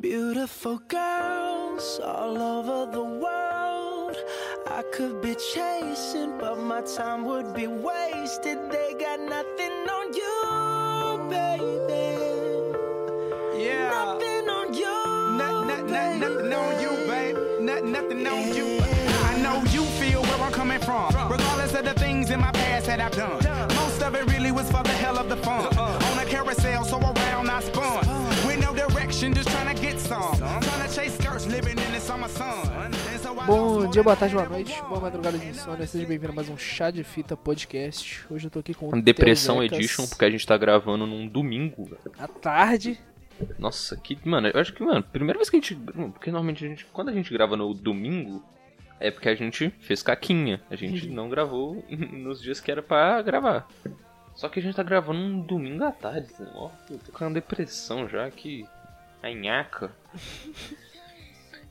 Beautiful girls all over the world. I could be chasing, but my time would be wasted. They got nothing on you, baby. Yeah. Nothing on you. Not, not, not, nothing on you, babe. Not, nothing on you. I know you feel where I'm coming from. Regardless of the things in my past that I've done. Most of it really was for the hell of the fun. Uh-uh. On a carousel, so around I spun. Direction, just trying to get some. Trying to chase skirts, living in the summer sun. Bom dia, boa tarde, boa noite, boa madrugada de insônia, seja bem-vindo a mais um Chá de Fita Podcast. Hoje eu tô aqui com o Depressão. Edition, porque a gente tá gravando num domingo. velho. À tarde, Nossa, que. Mano, eu acho que, mano, primeira vez que a gente. Porque normalmente a gente. Quando a gente grava no domingo, é porque a gente fez caquinha. A gente não gravou nos dias que era pra gravar. Só que a gente tá gravando num domingo à tarde, né? Ó, eu tô com uma depressão já que. A nhaca.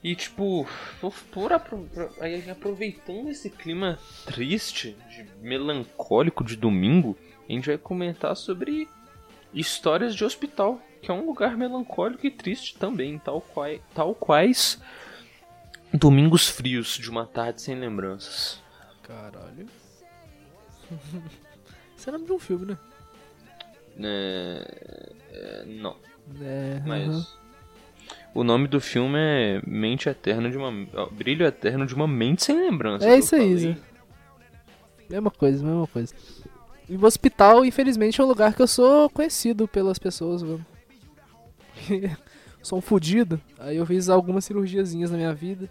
E tipo, por, por aproveitando esse clima triste, de melancólico de domingo, a gente vai comentar sobre histórias de hospital, que é um lugar melancólico e triste também, tal, quai, tal quais domingos frios de uma tarde sem lembranças. Caralho. Isso é de um filme, né? É, é, não, É. mas aham. O nome do filme é Mente Eterna de uma Brilho Eterno de uma Mente sem lembranças. É isso aí. Zé. Mesma coisa, mesma coisa. E o hospital, infelizmente, é um lugar que eu sou conhecido pelas pessoas, mano. sou um fudido. Aí eu fiz algumas cirurgiazinhas na minha vida.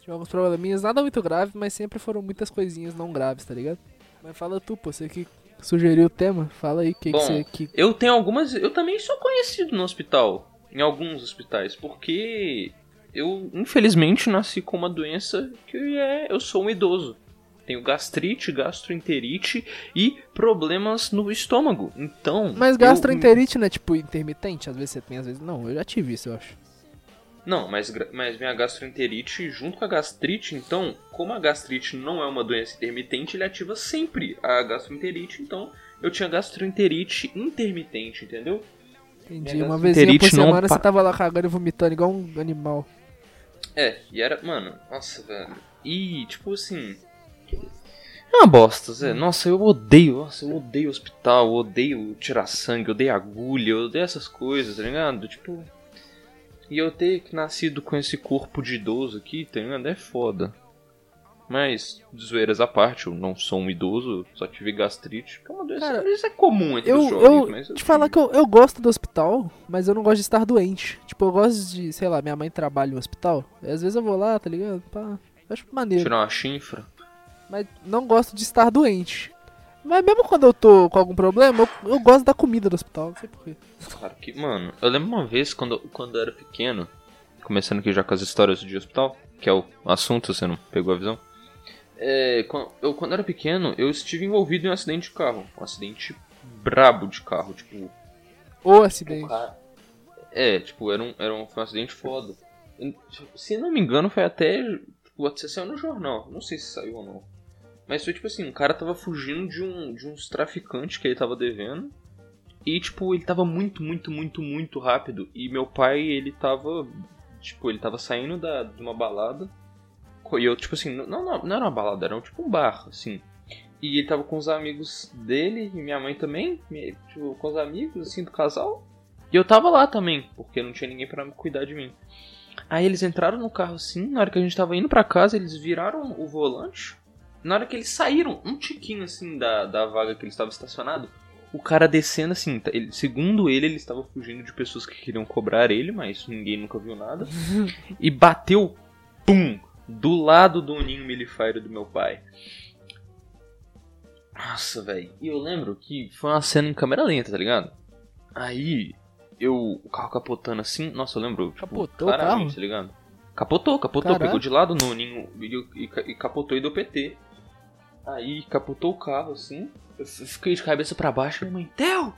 Tive alguns probleminhas, nada muito grave, mas sempre foram muitas coisinhas não graves, tá ligado? Mas fala tu, pô, você que sugeriu o tema, fala aí o que, que você. Que... Eu tenho algumas. Eu também sou conhecido no hospital. Em alguns hospitais. Porque eu, infelizmente, nasci com uma doença que é. Eu sou um idoso. Tenho gastrite, gastroenterite e problemas no estômago. Então. Mas eu- gastroenterite não é tipo intermitente? Às vezes você tem, às vezes não. Eu já tive isso, eu acho. Não, mas, mas minha gastroenterite junto com a gastrite, então, como a gastrite não é uma doença intermitente, ele ativa sempre a gastroenterite, então eu tinha gastroenterite intermitente, entendeu? Entendi. Uma vezinha por não semana pa- você tava lá cagando e vomitando igual um animal. É, e era, mano, nossa, velho. E, tipo assim. É uma bosta, Zé. Nossa, eu odeio, nossa, eu odeio hospital, eu odeio tirar sangue, eu odeio agulha, eu odeio essas coisas, tá ligado? Tipo. E eu ter nascido com esse corpo de idoso aqui, tá ligado? É foda. Mas, de zoeiras à parte, eu não sou um idoso, só tive gastrite, que é uma doença. Cara, isso é comum entre Eu, os jovens, eu mas eu te falar que eu, eu gosto do hospital, mas eu não gosto de estar doente. Tipo, eu gosto de, sei lá, minha mãe trabalha no hospital. e Às vezes eu vou lá, tá ligado? Pá, acho maneiro. Tirar uma chinfra. Mas não gosto de estar doente. Mas mesmo quando eu tô com algum problema, eu, eu gosto da comida do hospital, não sei porquê. Claro que, mano, eu lembro uma vez quando, quando eu era pequeno, começando aqui já com as histórias de hospital, que é o assunto, você não pegou a visão. É, quan- eu, quando era pequeno, eu estive envolvido em um acidente de carro. Um acidente brabo de carro, tipo. Ou o acidente. cara- É, tipo, era um, era um, um acidente foda. Eu- Se não me engano, foi até. Tipo, você saiu no jornal. Não sei se saiu ou não. Mas foi tipo assim, um cara tava fugindo de, um, de uns traficantes que ele tava devendo. E, tipo, ele tava muito, muito, muito, muito rápido. E meu pai, ele tava. Tipo, ele tava saindo da, de uma balada. E eu, tipo assim, não, não, não era uma balada, era um, tipo um bar, assim. E ele tava com os amigos dele e minha mãe também, tipo, com os amigos, assim, do casal. E eu tava lá também, porque não tinha ninguém pra cuidar de mim. Aí eles entraram no carro assim, na hora que a gente tava indo pra casa, eles viraram o volante. Na hora que eles saíram, um tiquinho assim da, da vaga que ele estava estacionado, o cara descendo assim, tá- ele- segundo ele, ele estava fugindo de pessoas que queriam cobrar ele, mas ninguém nunca viu nada. e bateu, pum, do lado do ninho milifário do meu pai. Nossa, velho. E eu lembro que foi uma cena em câmera lenta, tá ligado? Aí, eu, o carro capotando assim, nossa, eu lembro, tipo, Capotou o claramente, carro? tá ligado? Capotou, capotou, Caraca. pegou de lado no ninho e, e, e capotou e deu PT. Aí capotou o carro assim. Eu fiquei de cabeça pra baixo. Minha mãe, Theo!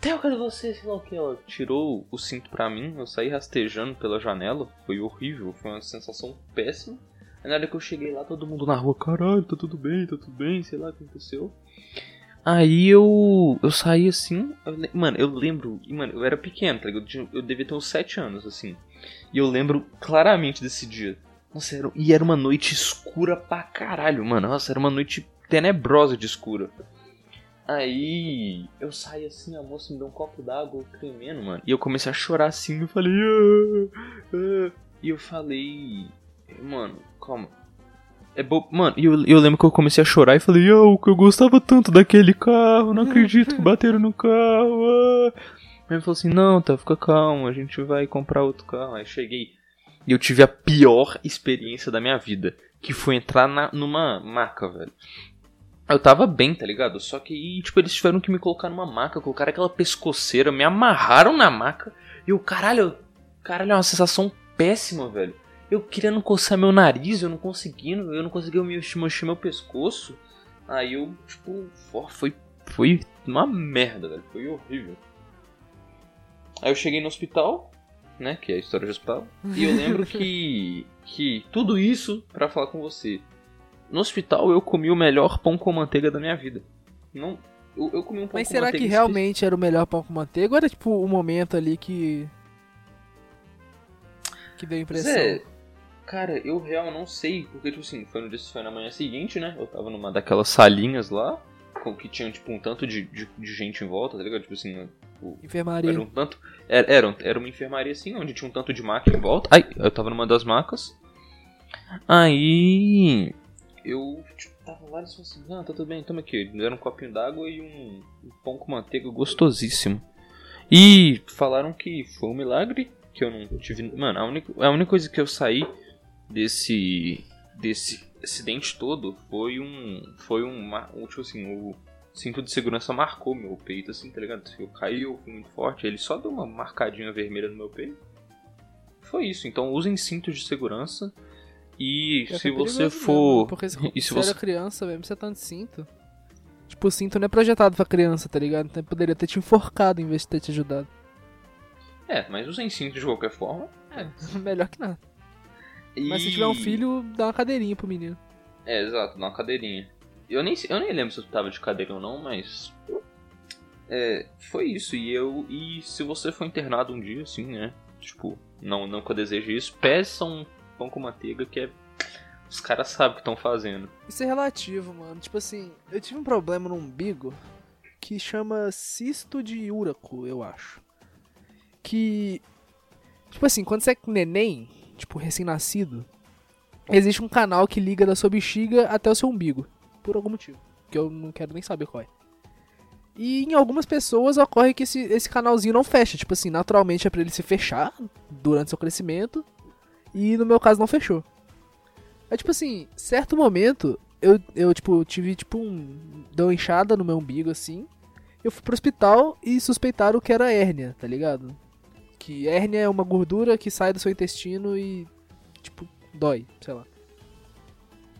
Theo, cadê você? Sei lá o que. Ela tirou o cinto pra mim. Eu saí rastejando pela janela. Foi horrível. Foi uma sensação péssima. Aí na hora que eu cheguei lá, todo mundo na rua, caralho, tá tudo bem, tá tudo bem, sei lá o que aconteceu. Aí eu. Eu saí assim. eu mano, eu lembro. Mano, eu era pequeno, tá ligado? Eu devia ter uns 7 anos, assim. E eu lembro claramente desse dia. Nossa, era, e era uma noite escura pra caralho, mano. Nossa, era uma noite tenebrosa de escura. Aí eu saí assim, a moça me deu um copo d'água tremendo, mano. E eu comecei a chorar assim, eu falei. "Ah, ah." E eu falei. Mano, calma. É bo... Mano, e eu, eu lembro que eu comecei a chorar e falei, eu, que eu gostava tanto daquele carro, não acredito que bateram no carro. Ah. Aí ele falou assim, não, tá, fica calmo, a gente vai comprar outro carro. Aí cheguei e eu tive a pior experiência da minha vida, que foi entrar na, numa maca, velho. Eu tava bem, tá ligado? Só que tipo, eles tiveram que me colocar numa maca, colocaram aquela pescoceira, me amarraram na maca. E o caralho, caralho, é uma sensação péssima, velho. Eu querendo coçar meu nariz, eu não conseguindo, eu não conseguia mexer, meu pescoço. Aí eu, tipo, foi, foi uma merda, velho. Foi horrível. Aí eu cheguei no hospital, né? Que é a história de hospital. E eu lembro que. que tudo isso pra falar com você. No hospital eu comi o melhor pão com manteiga da minha vida. Não. Eu, eu comi um pão Mas com será manteiga que realmente era o melhor pão com manteiga ou era tipo o momento ali que. que deu impressão? é, cara, eu real não sei, porque tipo assim, foi no dia foi na manhã seguinte, né? Eu tava numa daquelas salinhas lá, com que tinha tipo um tanto de, de, de gente em volta, tá ligado? Tipo assim, o- Enfermaria. era um tanto. Era, era, era uma enfermaria assim, onde tinha um tanto de maca em volta. Ai, eu tava numa das macas. Aí. Eu tipo, tava lá e falaram assim: Ah, tá tudo bem, toma aqui. Me deram um copinho d'água e um, um pão com manteiga gostosíssimo. E falaram que foi um milagre, que eu não tive. Mano, a única, a única coisa que eu saí desse. desse acidente todo foi um. Foi um. um tipo assim, o cinto de segurança marcou meu peito, assim, tá ligado? Eu caí, eu fui muito forte, ele só deu uma marcadinha vermelha no meu peito. Foi isso, então usem cintos de segurança. E que se é você for. mesmo, porque se, e se se você. era criança mesmo, você tá de cinto. Tipo, o cinto não é projetado pra criança, tá ligado? Então poderia ter te enforcado em vez de ter te ajudado. É, mas usem cinto de qualquer forma. Melhor que nada. Mas se E- tiver um filho, dá uma cadeirinha pro menino. É, exato, dá uma cadeirinha. Eu nem, eu nem lembro se eu tava de cadeira ou não, mas. É, foi isso. E eu. E se você for internado um dia, assim, né? Tipo, não, não que eu deseje isso, peça um pão com manteiga que é. Os caras sabem o que estão fazendo. Isso é relativo, mano. Tipo assim, eu tive um problema no umbigo que chama cisto de úraco, eu acho. Que. Tipo assim, quando você é neném, tipo recém-nascido, existe um canal que liga da sua bexiga até o seu umbigo. Por algum motivo. Que eu não quero nem saber qual é. E em algumas pessoas ocorre que esse, esse canalzinho não fecha. Tipo assim, naturalmente é pra ele se fechar durante seu crescimento. E no meu caso não fechou. É tipo assim, certo momento, eu, eu tipo, tive tipo um. Deu uma inchada no meu umbigo assim. Eu fui pro hospital e suspeitaram que era hérnia, tá ligado? Que hérnia é uma gordura que sai do seu intestino e. Tipo, dói, sei lá.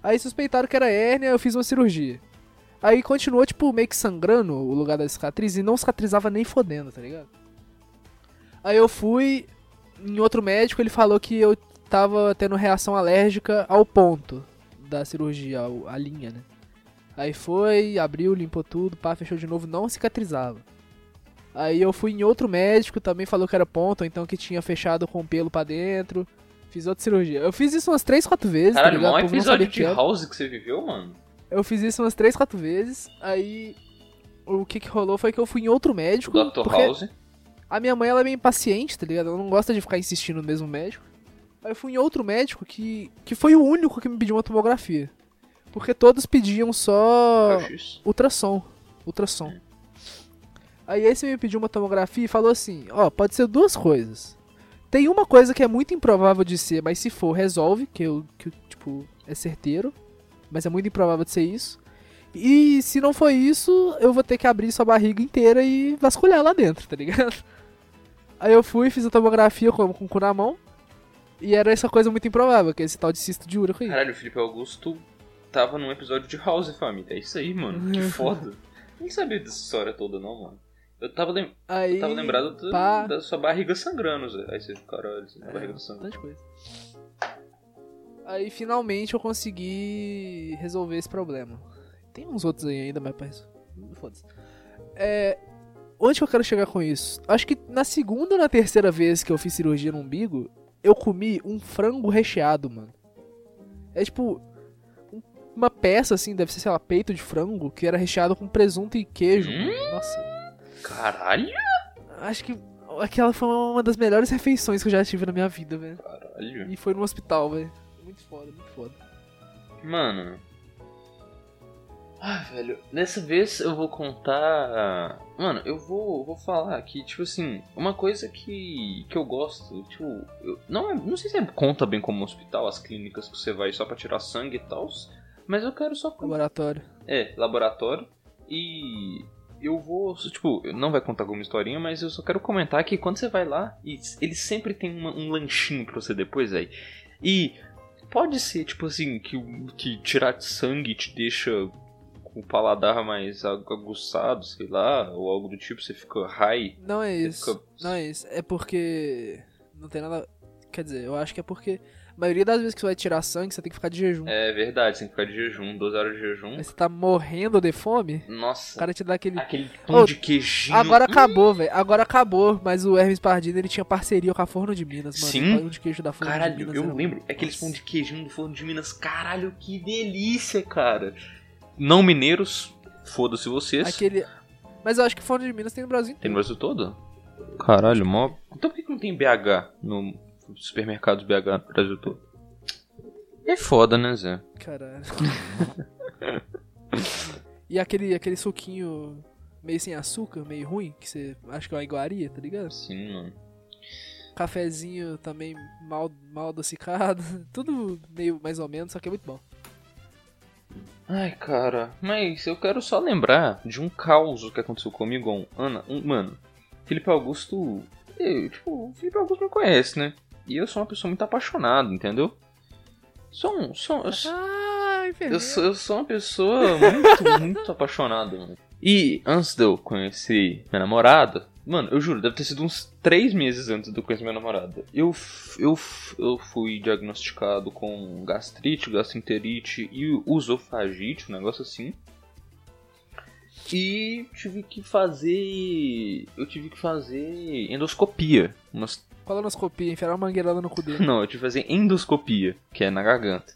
Aí suspeitaram que era hérnia, eu fiz uma cirurgia. Aí continuou, tipo, meio que sangrando o lugar da cicatriz e não cicatrizava nem fodendo, tá ligado? Aí eu fui em outro médico, ele falou que eu tava tendo reação alérgica ao ponto da cirurgia, a linha, né? Aí foi, abriu, limpou tudo, pá, fechou de novo, não cicatrizava. Aí eu fui em outro médico, também falou que era ponto, ou então que tinha fechado com pelo pra dentro. Fiz outra cirurgia. Eu fiz isso umas 3, 4 vezes, tá Caralho, ligado? maior episódio que de. House que você viveu, mano. Eu fiz isso umas 3, 4 vezes. Aí o que que rolou foi que eu fui em outro médico. Dr. House. a minha mãe ela é meio impaciente, tá ligado? Ela não gosta de ficar insistindo no mesmo médico. Aí eu fui em outro médico que, que foi o único que me pediu uma tomografia. Porque todos pediam só ultrassom. Ultrassom. Aí esse me pediu uma tomografia e falou assim: Ó, pode ser duas coisas. Tem uma coisa que é muito improvável de ser, mas se for, resolve, que eu, que, tipo, é certeiro. Mas é muito improvável de ser isso. E se não for isso, eu vou ter que abrir sua barriga inteira e vasculhar lá dentro, tá ligado? Aí eu fui, fiz a tomografia com, com o cu na mão. E era essa coisa muito improvável, que é esse tal de cisto de úraco aí. Caralho, o Felipe Augusto tava num episódio de House, família. É isso aí, mano. Que foda. Nem sabia dessa história toda, não, mano. Eu tava, lem... Aí, eu tava lembrado do- da sua barriga sangrando, Zé. Aí você, caralho, sua É, barriga sangrando. coisa. Aí finalmente eu consegui resolver esse problema. Tem uns outros aí ainda, mas parece- Foda-se. É, onde que eu quero chegar com isso? Acho que na segunda ou na terceira vez que eu fiz cirurgia no umbigo, eu comi um frango recheado, mano. É tipo. um- Uma peça assim, deve ser, sei lá, peito de frango, que era recheado com presunto e queijo. Hum? Nossa. Caralho. Acho que aquela foi uma das melhores refeições que eu já tive na minha vida, velho. Caralho. E foi no hospital, velho. Muito foda, muito foda. Mano. Ah, velho, dessa vez eu vou contar. Mano, eu vou, vou falar que, tipo assim, uma coisa que, que eu gosto, tipo, eu- não, é- não sei se é, conta bem como hospital, as clínicas que você vai só pra tirar sangue e tal, mas eu quero só. Laboratório. É, laboratório. E eu vou, tipo, não vai contar alguma historinha, mas eu só quero comentar que quando você vai lá, e ele sempre tem uma- um lanchinho pra você depois, aí. E pode ser, tipo assim, que, que tirar sangue te deixa com o paladar mais agu- aguçado, sei lá, ou algo do tipo, você fica high. Não é isso. fica- Não é isso. É porque. Não tem nada. Quer dizer, eu acho que é porque. A maioria das vezes que você vai tirar sangue, você tem que ficar de jejum. É verdade, você tem que ficar de jejum, 12 horas de jejum. Aí você tá morrendo de fome, o Nossa, cara te dá aquele. aquele pão Ô, de queijinho. Agora acabou, velho. Agora acabou. Mas o Hermes Pardino ele tinha parceria com a Forno de Minas, mano. Sim. O pão de queijo da Forno de Caralho, Minas. eu era- lembro. Aqueles pão de queijinho do forno de Minas. Caralho, que delícia, cara. Não mineiros, foda-se vocês. Aquele. Mas eu acho que Forno de Minas tem no Brasil Tem no inteiro. Brasil todo? Caralho, mó. Então por que que não tem BH no supermercados BH no Brasil todo? É foda, né, Zé? Caralho. e aquele, aquele suquinho meio sem açúcar, meio ruim, que você acha que é uma iguaria, tá ligado? Sim, mano. Cafezinho também mal, mal adocicado. Tudo meio mais ou menos, só que é muito bom. Ai, cara, mas eu quero só lembrar de um caos que aconteceu comigo, um, Ana, um, mano, Felipe Augusto, eu, tipo, o Felipe Augusto me conhece, né? E eu sou uma pessoa muito apaixonada, entendeu? Sou um, sou, eu, sou- Ah, eu, sou, eu sou uma pessoa muito, muito apaixonada, mano. E antes de eu conhecer minha namorada, mano, eu juro, deve ter sido uns três meses antes eu conhecer minha namorada. Eu, eu, eu fui diagnosticado com gastrite, gastroenterite e usofagite, um negócio assim. E tive que fazer. Eu tive que fazer endoscopia. Umas Colonoscopia, enfiar uma mangueirada no cu dele. não, eu tive que fazer endoscopia, que é na garganta.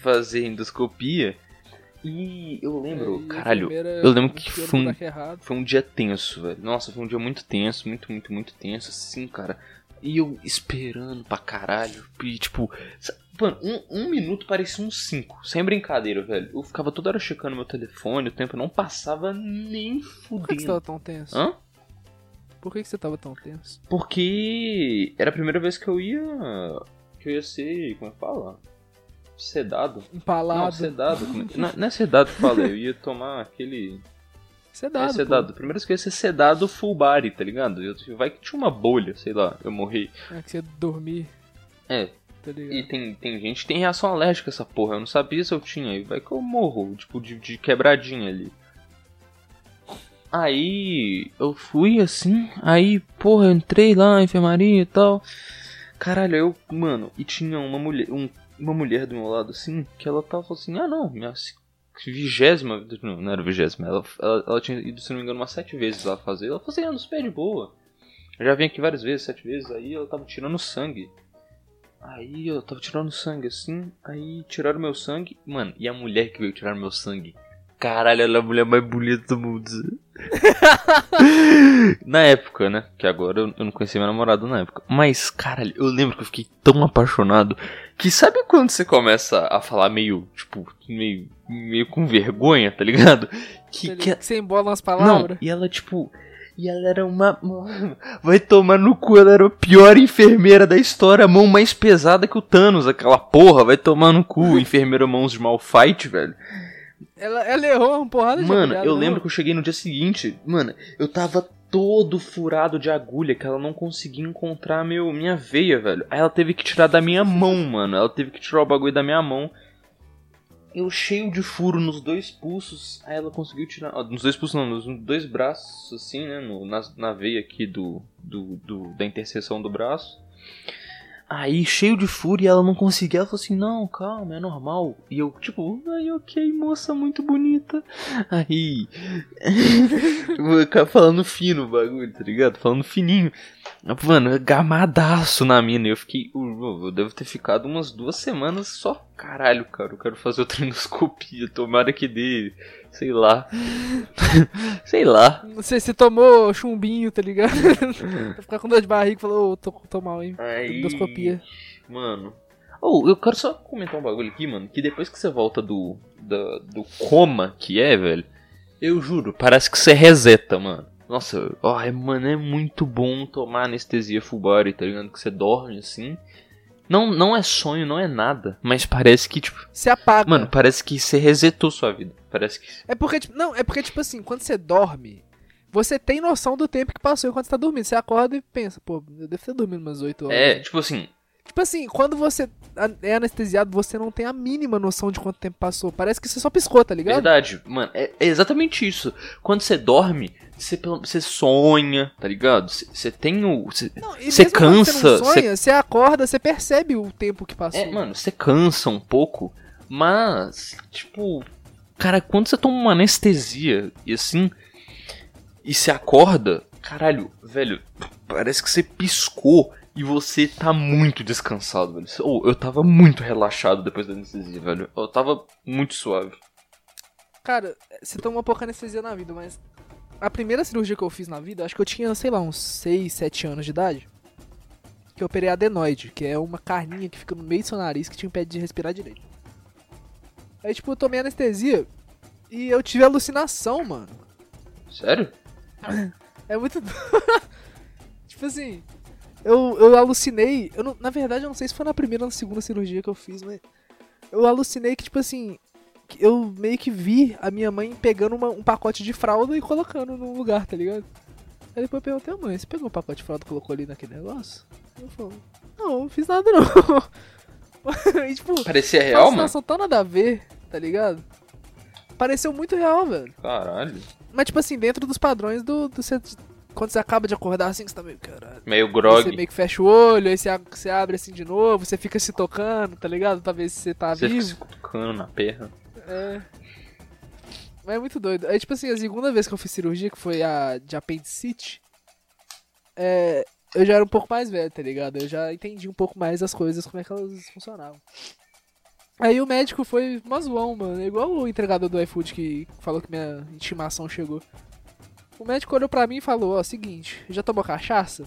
Fazer endoscopia e eu lembro, a caralho, eu lembro que foi um, foi um dia tenso, velho. Nossa, foi um dia muito tenso, muito, muito, muito tenso, assim, cara. E eu esperando pra caralho. E tipo, mano, um, um minuto parecia uns cinco. Sem brincadeira, velho. Eu ficava toda hora checando meu telefone, o tempo não passava nem Por que, que você tava fudendo. tão tenso? Hã? Por que, que você tava tão tenso? Porque era a primeira vez que eu ia. que eu ia ser. como é que fala? Sedado. Não, Empalado. sedado. como é- Não, não é sedado que fala, eu ia tomar aquele. Sedado. é sedado. Primeira vez que eu ia ser sedado full body, tá ligado? Eu, vai que tinha uma bolha, sei lá, eu morri. pô. É que você dormir, É, tá e tem, tem gente que tem reação alérgica a essa porra, eu não sabia se eu tinha, e vai que eu morro, tipo, de, de quebradinha ali. Aí eu fui assim, aí, porra, eu entrei lá na enfermaria e tal. Caralho, eu, mano, e tinha uma mulher, um- uma mulher do meu lado assim, que ela tava assim, ah não, minha vigésima, não, não era vigésima, ela, ela, ela tinha ido, se não me engano, umas sete vezes lá fazer. Ela falou assim, ah, nos pé de boa. Eu já vim aqui várias vezes, sete vezes, aí ela tava tirando sangue. Aí eu tava tirando sangue assim, aí tiraram meu sangue. Mano, e a mulher que veio tirar meu sangue? Caralho, ela é a mulher mais bonita do mundo. na época, né? Que agora eu, eu não conhecia minha namorada na época. Mas, caralho, eu lembro que eu fiquei tão apaixonado que sabe quando você começa a falar meio, tipo, meio, meio com vergonha, tá ligado? Que, que, ligado? Você embola umas não, palavras. e ela, tipo. E ela era uma. Vai tomar no cu, ela era a pior enfermeira da história, a mão mais pesada que o Thanos, aquela porra, vai tomar no cu, enfermeira mãos de Malfight, velho. Ela, ela errou uma porrada de Mano, eu não? lembro que eu cheguei no dia seguinte, mano, eu tava todo furado de agulha, que ela não conseguia encontrar meu, minha veia, velho. Aí ela teve que tirar da minha mão, mano, ela teve que tirar o bagulho da minha mão. Eu cheio de furo nos dois pulsos, aí ela conseguiu tirar. ó, nos dois pulsos não, nos dois braços, assim, né? no- na, na veia aqui do, do, do- da interseção do braço. Aí, cheio de fúria, ela não conseguia. Ela falou assim: Não, calma, é normal. E eu, tipo, ai, ok, moça muito bonita. Aí. falando fino o bagulho, tá ligado? Falando fininho. Mano, gamadaço na mina. Eu fiquei. Eu devo ter ficado umas duas semanas só. Caralho, cara, eu quero fazer outra endoscopia. Tomara que dê. Sei lá. sei lá. Não sei se tomou chumbinho, tá ligado? Vai ficar com dor de barriga e falou, ô, tô, tô mal, hein? Aí, Endoscopia. Mano. Oh, eu quero só comentar um bagulho aqui, mano. Que depois que você volta do. do, do coma que é, velho. Eu juro, parece que você reseta, mano. Nossa, ó, é, mano, é muito bom tomar anestesia full body, tá ligado? Que você dorme assim. Não, não é sonho, não é nada. Mas parece que, tipo. Se apaga. Mano, parece que você resetou sua vida. Parece que. É porque, tipo, não, é porque, tipo assim, quando você dorme, você tem noção do tempo que passou enquanto você tá dormindo. Você acorda e pensa, pô, eu devo ter dormido umas 8 horas. É, tipo assim. Tipo assim, quando você é anestesiado, você não tem a mínima noção de quanto tempo passou. Parece que você só piscou, tá ligado? Verdade, mano, é, é exatamente isso. Quando você dorme, você, você sonha, tá ligado? Você, você tem o. Você, Não, você cansa. Você- sonha, você acorda, você percebe o tempo que passou. É, mano, você cansa um pouco, mas, tipo, cara, quando você toma uma anestesia e assim, e se acorda, caralho, velho, parece que você piscou e você tá muito descansado, velho. Ou eu tava muito relaxado depois da anestesia, velho. Eu tava muito suave. Cara, você tomou pouca anestesia na vida, mas a primeira cirurgia que eu fiz na vida, acho que eu tinha, sei lá, uns 6, 7 anos de idade. Que eu operei adenoide, que é uma carninha que fica no meio do seu nariz que te impede de respirar direito. Aí, tipo, eu tomei anestesia e eu tive alucinação, mano. Sério? É muito. tipo assim, eu, eu alucinei. Eu não- na verdade, eu não sei se foi na primeira ou na segunda cirurgia que eu fiz, mas. Eu alucinei que, tipo assim. Eu meio que vi a minha mãe pegando uma- um pacote de fralda e colocando num lugar, tá ligado? Aí depois eu perguntei, "Ô, mãe, você pegou um pacote de fralda e colocou ali naquele negócio? Eu falei, não, não fiz nada não. e, tipo, Parecia real, mano? situação tão nada a ver, tá ligado? Pareceu muito real, velho. Caralho. Mas, tipo assim, dentro dos padrões do. do você- quando você acaba de acordar assim, que você tá meio. Caralho. Meio grog. Você meio que fecha o olho, aí você, abre assim de novo, você fica se tocando, tá ligado? Pra ver se você tá Você fica se vivo. cutucando na perna. É. Mas é muito doido. Aí, tipo assim, a segunda vez que eu fiz cirurgia, que foi a de apendicite, é, eu já era um pouco mais velho, tá ligado? Eu já entendi um pouco mais as coisas, como é que elas funcionavam. Aí o médico foi mó zoão, mano. É igual o entregador do iFood que falou que minha intimação chegou. O médico olhou pra mim e falou, ó, seguinte, já tomou cachaça?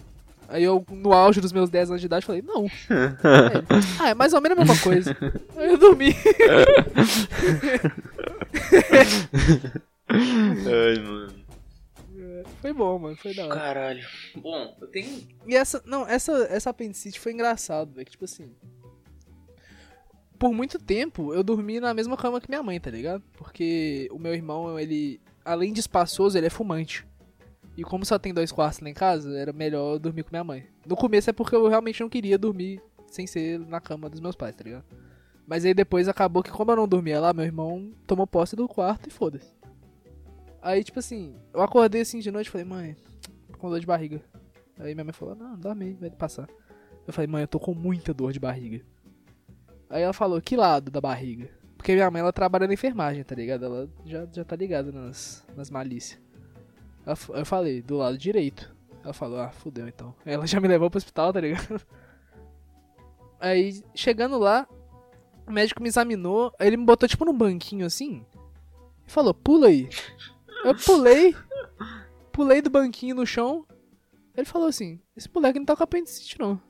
Aí eu, no auge dos meus 10 anos de idade, falei, não. Aí ele, ah, é mais ou menos a mesma coisa. Aí eu dormi. Ai, mano. Foi bom, mano, foi da hora. Caralho. Bom, eu tenho. E essa, não, essa, essa apendicite foi engraçado, velho, que tipo assim... Por muito tempo, eu dormi na mesma cama que minha mãe, tá ligado? Porque o meu irmão, ele, além de espaçoso, ele é fumante. E como só tem dois quartos lá em casa, era melhor eu dormir com minha mãe. No começo é porque eu realmente não queria dormir sem ser na cama dos meus pais, tá ligado? Mas aí depois acabou que como eu não dormia lá, meu irmão tomou posse do quarto e foda-se. Aí, tipo assim, eu acordei assim de noite e falei, mãe, com dor de barriga. Aí minha mãe falou, não, dorme aí, vai passar. Eu falei, mãe, eu tô com muita dor de barriga. Aí ela falou, que lado da barriga? Porque minha mãe, ela trabalha na enfermagem, tá ligado? Ela já, já tá ligada nas, nas malícias. Eu falei, do lado direito. Ela falou, ah, fudeu então. Ela já me levou pro hospital, tá ligado? Aí, chegando lá, o médico me examinou, ele me botou tipo num banquinho assim. E falou, pula aí. Eu pulei, pulei do banquinho no chão. Ele falou assim, esse moleque não tá com apendicite não.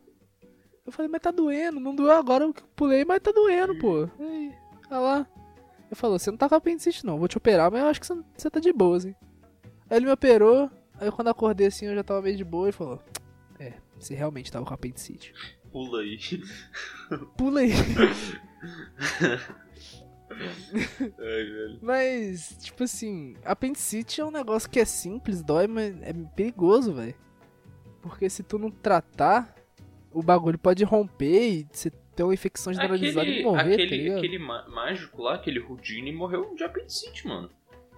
Eu falei, mas tá doendo, não doeu agora que eu pulei, mas tá doendo, pô. Aí, olha lá. Ele falou, você não tá com apendicite não, vou te operar, mas eu acho que você, tá de boa, assim. Aí ele me operou, aí quando acordei assim eu já tava meio de boa e falou, é, você realmente tava com apendicite. Pula aí. Pula aí. Ai, velho. Mas, tipo assim, apendicite é um negócio que é simples, dói, mas é perigoso, velho. Porque se tu não tratar, o bagulho pode romper e você ter uma infecção generalizada e Aquele, morrer, tá aquele, ligado? aquele mágico lá, aquele Houdini, morreu de apendicite, mano.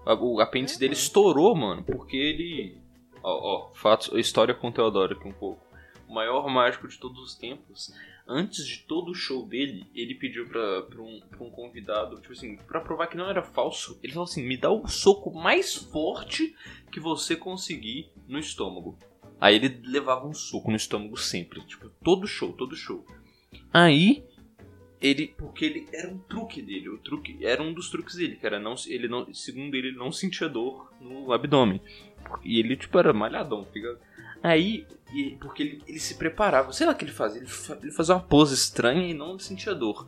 O apêndice É, dele mano. estourou, mano, porque ele. Ó, ó, fatos, história com o Teodoro aqui um pouco. o maior mágico de todos os tempos, antes de todo o show dele, ele pediu pra, pra, um, pra um convidado, tipo assim, pra provar que não era falso, ele falou assim: me dá o soco mais forte que você conseguir no estômago. Aí ele levava um soco no estômago sempre, tipo, todo show, todo show. Aí ele, porque ele era um truque dele, o truque era um dos truques dele, que era não, ele não, segundo ele, ele não sentia dor no abdômen. E ele tipo era malhadão, ligado? Aí, e- porque ele, ele se preparava, sei lá o que ele fazia, ele, fa- ele fazia uma pose estranha e não sentia dor.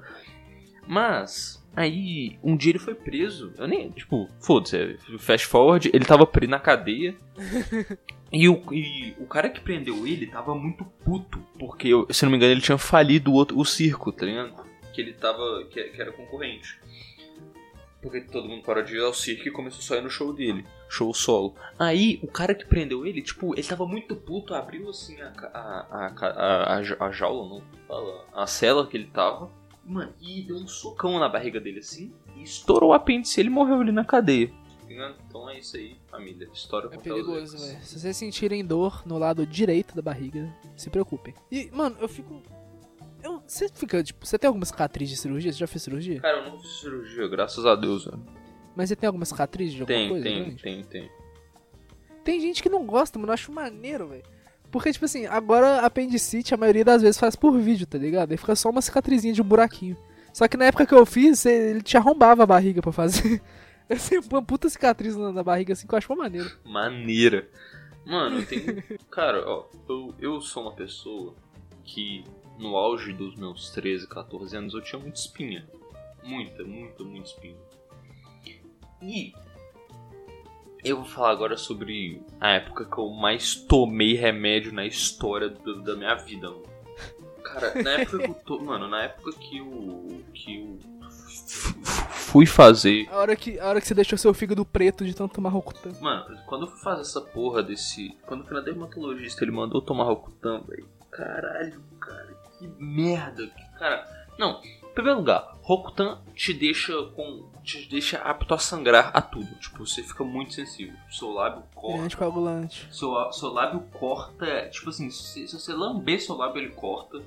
Mas, aí, um dia ele foi preso. Eu nem, tipo, foda-se, é, fast forward, ele tava preso na cadeia. e, o, e o cara que prendeu ele tava muito puto, porque, se não me engano, ele tinha falido o, outro, o circo, tá ligado? Que ele tava, que, que era concorrente. Porque todo mundo parou de ir ao circo e começou só a ir no show dele. Show solo. Aí, o cara que prendeu ele, tipo, ele tava muito puto, abriu assim a, a, a, a, a, ja- a jaula, não fala, a cela que ele tava. Mano, e deu um socão na barriga dele assim, e estourou o apêndice e ele morreu ali na cadeia. Então é isso aí, família. História É com perigoso, Taos Ex. velho. Se vocês sentirem dor no lado direito da barriga, se preocupem. E, mano, eu fico. Eu, você fica, tipo, você tem alguma cicatriz de cirurgia? Você já fez cirurgia? Cara, eu não fiz cirurgia, graças a Deus, velho. Mas você tem alguma cicatriz de alguma Tem, coisa? tem, grande? tem, tem. Tem gente que não gosta, mano. Eu acho maneiro, velho. Porque, tipo assim, agora apendicite a maioria das vezes faz por vídeo, tá ligado? Aí fica só uma cicatrizinha de um buraquinho. Só que na época que eu fiz, ele te arrombava a barriga pra fazer. Eu sempre uma puta cicatriz na, barriga assim que eu acho uma maneiro. maneira. Mano, tem. Cara, ó, eu, eu sou uma pessoa que no auge dos meus 13, 14 anos eu tinha muita espinha. Muita, muita, muita espinha. E eu vou falar agora sobre a época que eu mais tomei remédio na história do- da minha vida. mano. Cara, na época que eu tô. Mano, na época que eu. que eu fui fazer A hora que, a hora que você deixou seu fígado preto de tanto tomar Rokutan. Mano, quando eu fui fazer essa porra desse. Quando eu fui na dermatologista, ele mandou tomar Rokutan, velho. Caralho, cara, que merda. Que, cara, não. Em primeiro lugar, Rokutan te deixa com. Te deixa apto a sangrar a tudo. Tipo, você fica muito sensível. Seu lábio corta. anticoagulante. Seu, seu lábio corta. Tipo assim, se, se você lamber seu lábio, ele corta.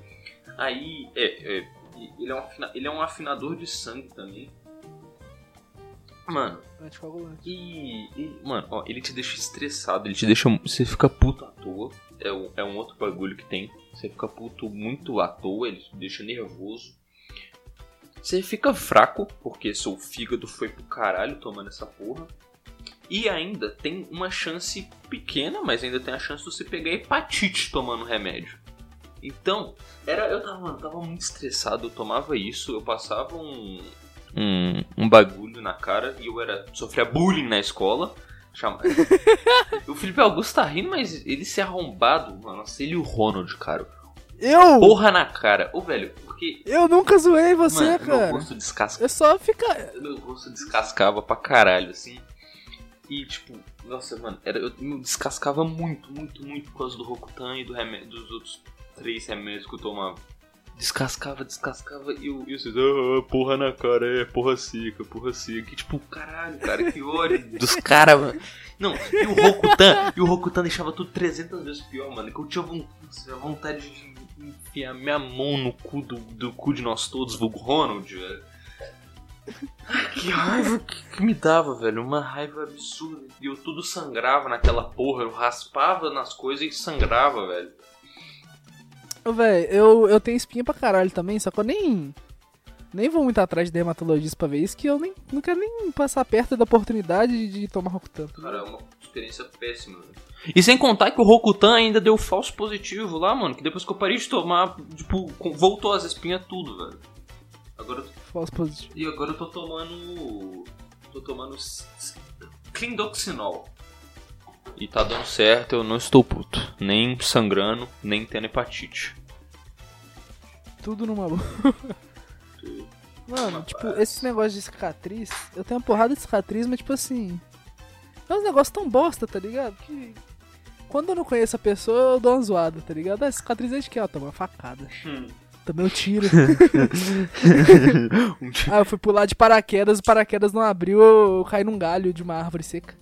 Aí, é. é ele, é um afina- ele é um afinador de sangue também. Mano, Anticoagulante. e, e, mano, ó, ele te deixa estressado, ele te deixa. Você fica puto à toa. É um, é um outro bagulho que tem. Você fica puto muito à toa, ele te deixa nervoso. Você fica fraco, porque seu fígado foi pro caralho tomando essa porra. E ainda tem uma chance pequena, mas ainda tem a chance de você pegar hepatite tomando remédio. Então, era, eu tava, mano, tava muito estressado, eu tomava isso, eu passava um, um, um bagulho na cara e eu era sofria bullying na escola. Chama... o Felipe Augusto tá rindo, mas ele se arrombado, mano. Nossa, ele e o Ronald, cara. Eu? Porra na cara. Ô, velho, porque. Eu nunca zoei você, mano, meu cara. rosto descasca... Eu só fica. meu rosto descascava pra caralho, assim. E, tipo, nossa, mano, era, eu me descascava muito, muito, muito por causa do Rokutan e do remédio, dos outros três remédios que eu tomava. Descascava, descascava e eu, eu ah, porra na cara, é, porra seca, porra seca. E, tipo, caralho, cara, que ódio dos caras, mano. Não, e o Rokutan, e o Rokutan deixava tudo 300 vezes pior, mano. Que eu tinha von- tinha vontade de enfiar minha mão no cu do, do cu de nós todos, vulgo Ronald, velho. Que raiva que, me dava, velho. Uma raiva absurda. E eu tudo sangrava naquela porra. Eu raspava nas coisas e sangrava, velho. Véi, eu, eu tenho espinha pra caralho também, só que eu nem. Nem vou muito atrás de dermatologista pra ver isso, que eu nem, não quero nem passar perto da oportunidade de, de tomar Rokutan. Cara, é uma experiência péssima, velho. E sem contar que o Rokutan ainda deu falso positivo lá, mano. Que depois que eu parei de tomar, tipo, voltou as espinhas tudo, velho. Agora eu Falso positivo. E agora eu tô tomando. tô tomando. Clindoxinol. E tá dando certo, eu não estou puto. Nem sangrando, nem tendo hepatite. Tudo numa boa. Mano, tipo, esse negócio de cicatriz, eu tenho uma porrada de cicatriz, mas tipo assim. É uns negócios tão bosta, tá ligado? Que. Quando eu não conheço a pessoa, eu dou uma zoada, tá ligado? Ah, cicatriz é de quê? Ó, toma uma facada. Também eu tiro. ah, eu fui pular de paraquedas, o paraquedas não abriu, eu, eu caí num galho de uma árvore seca.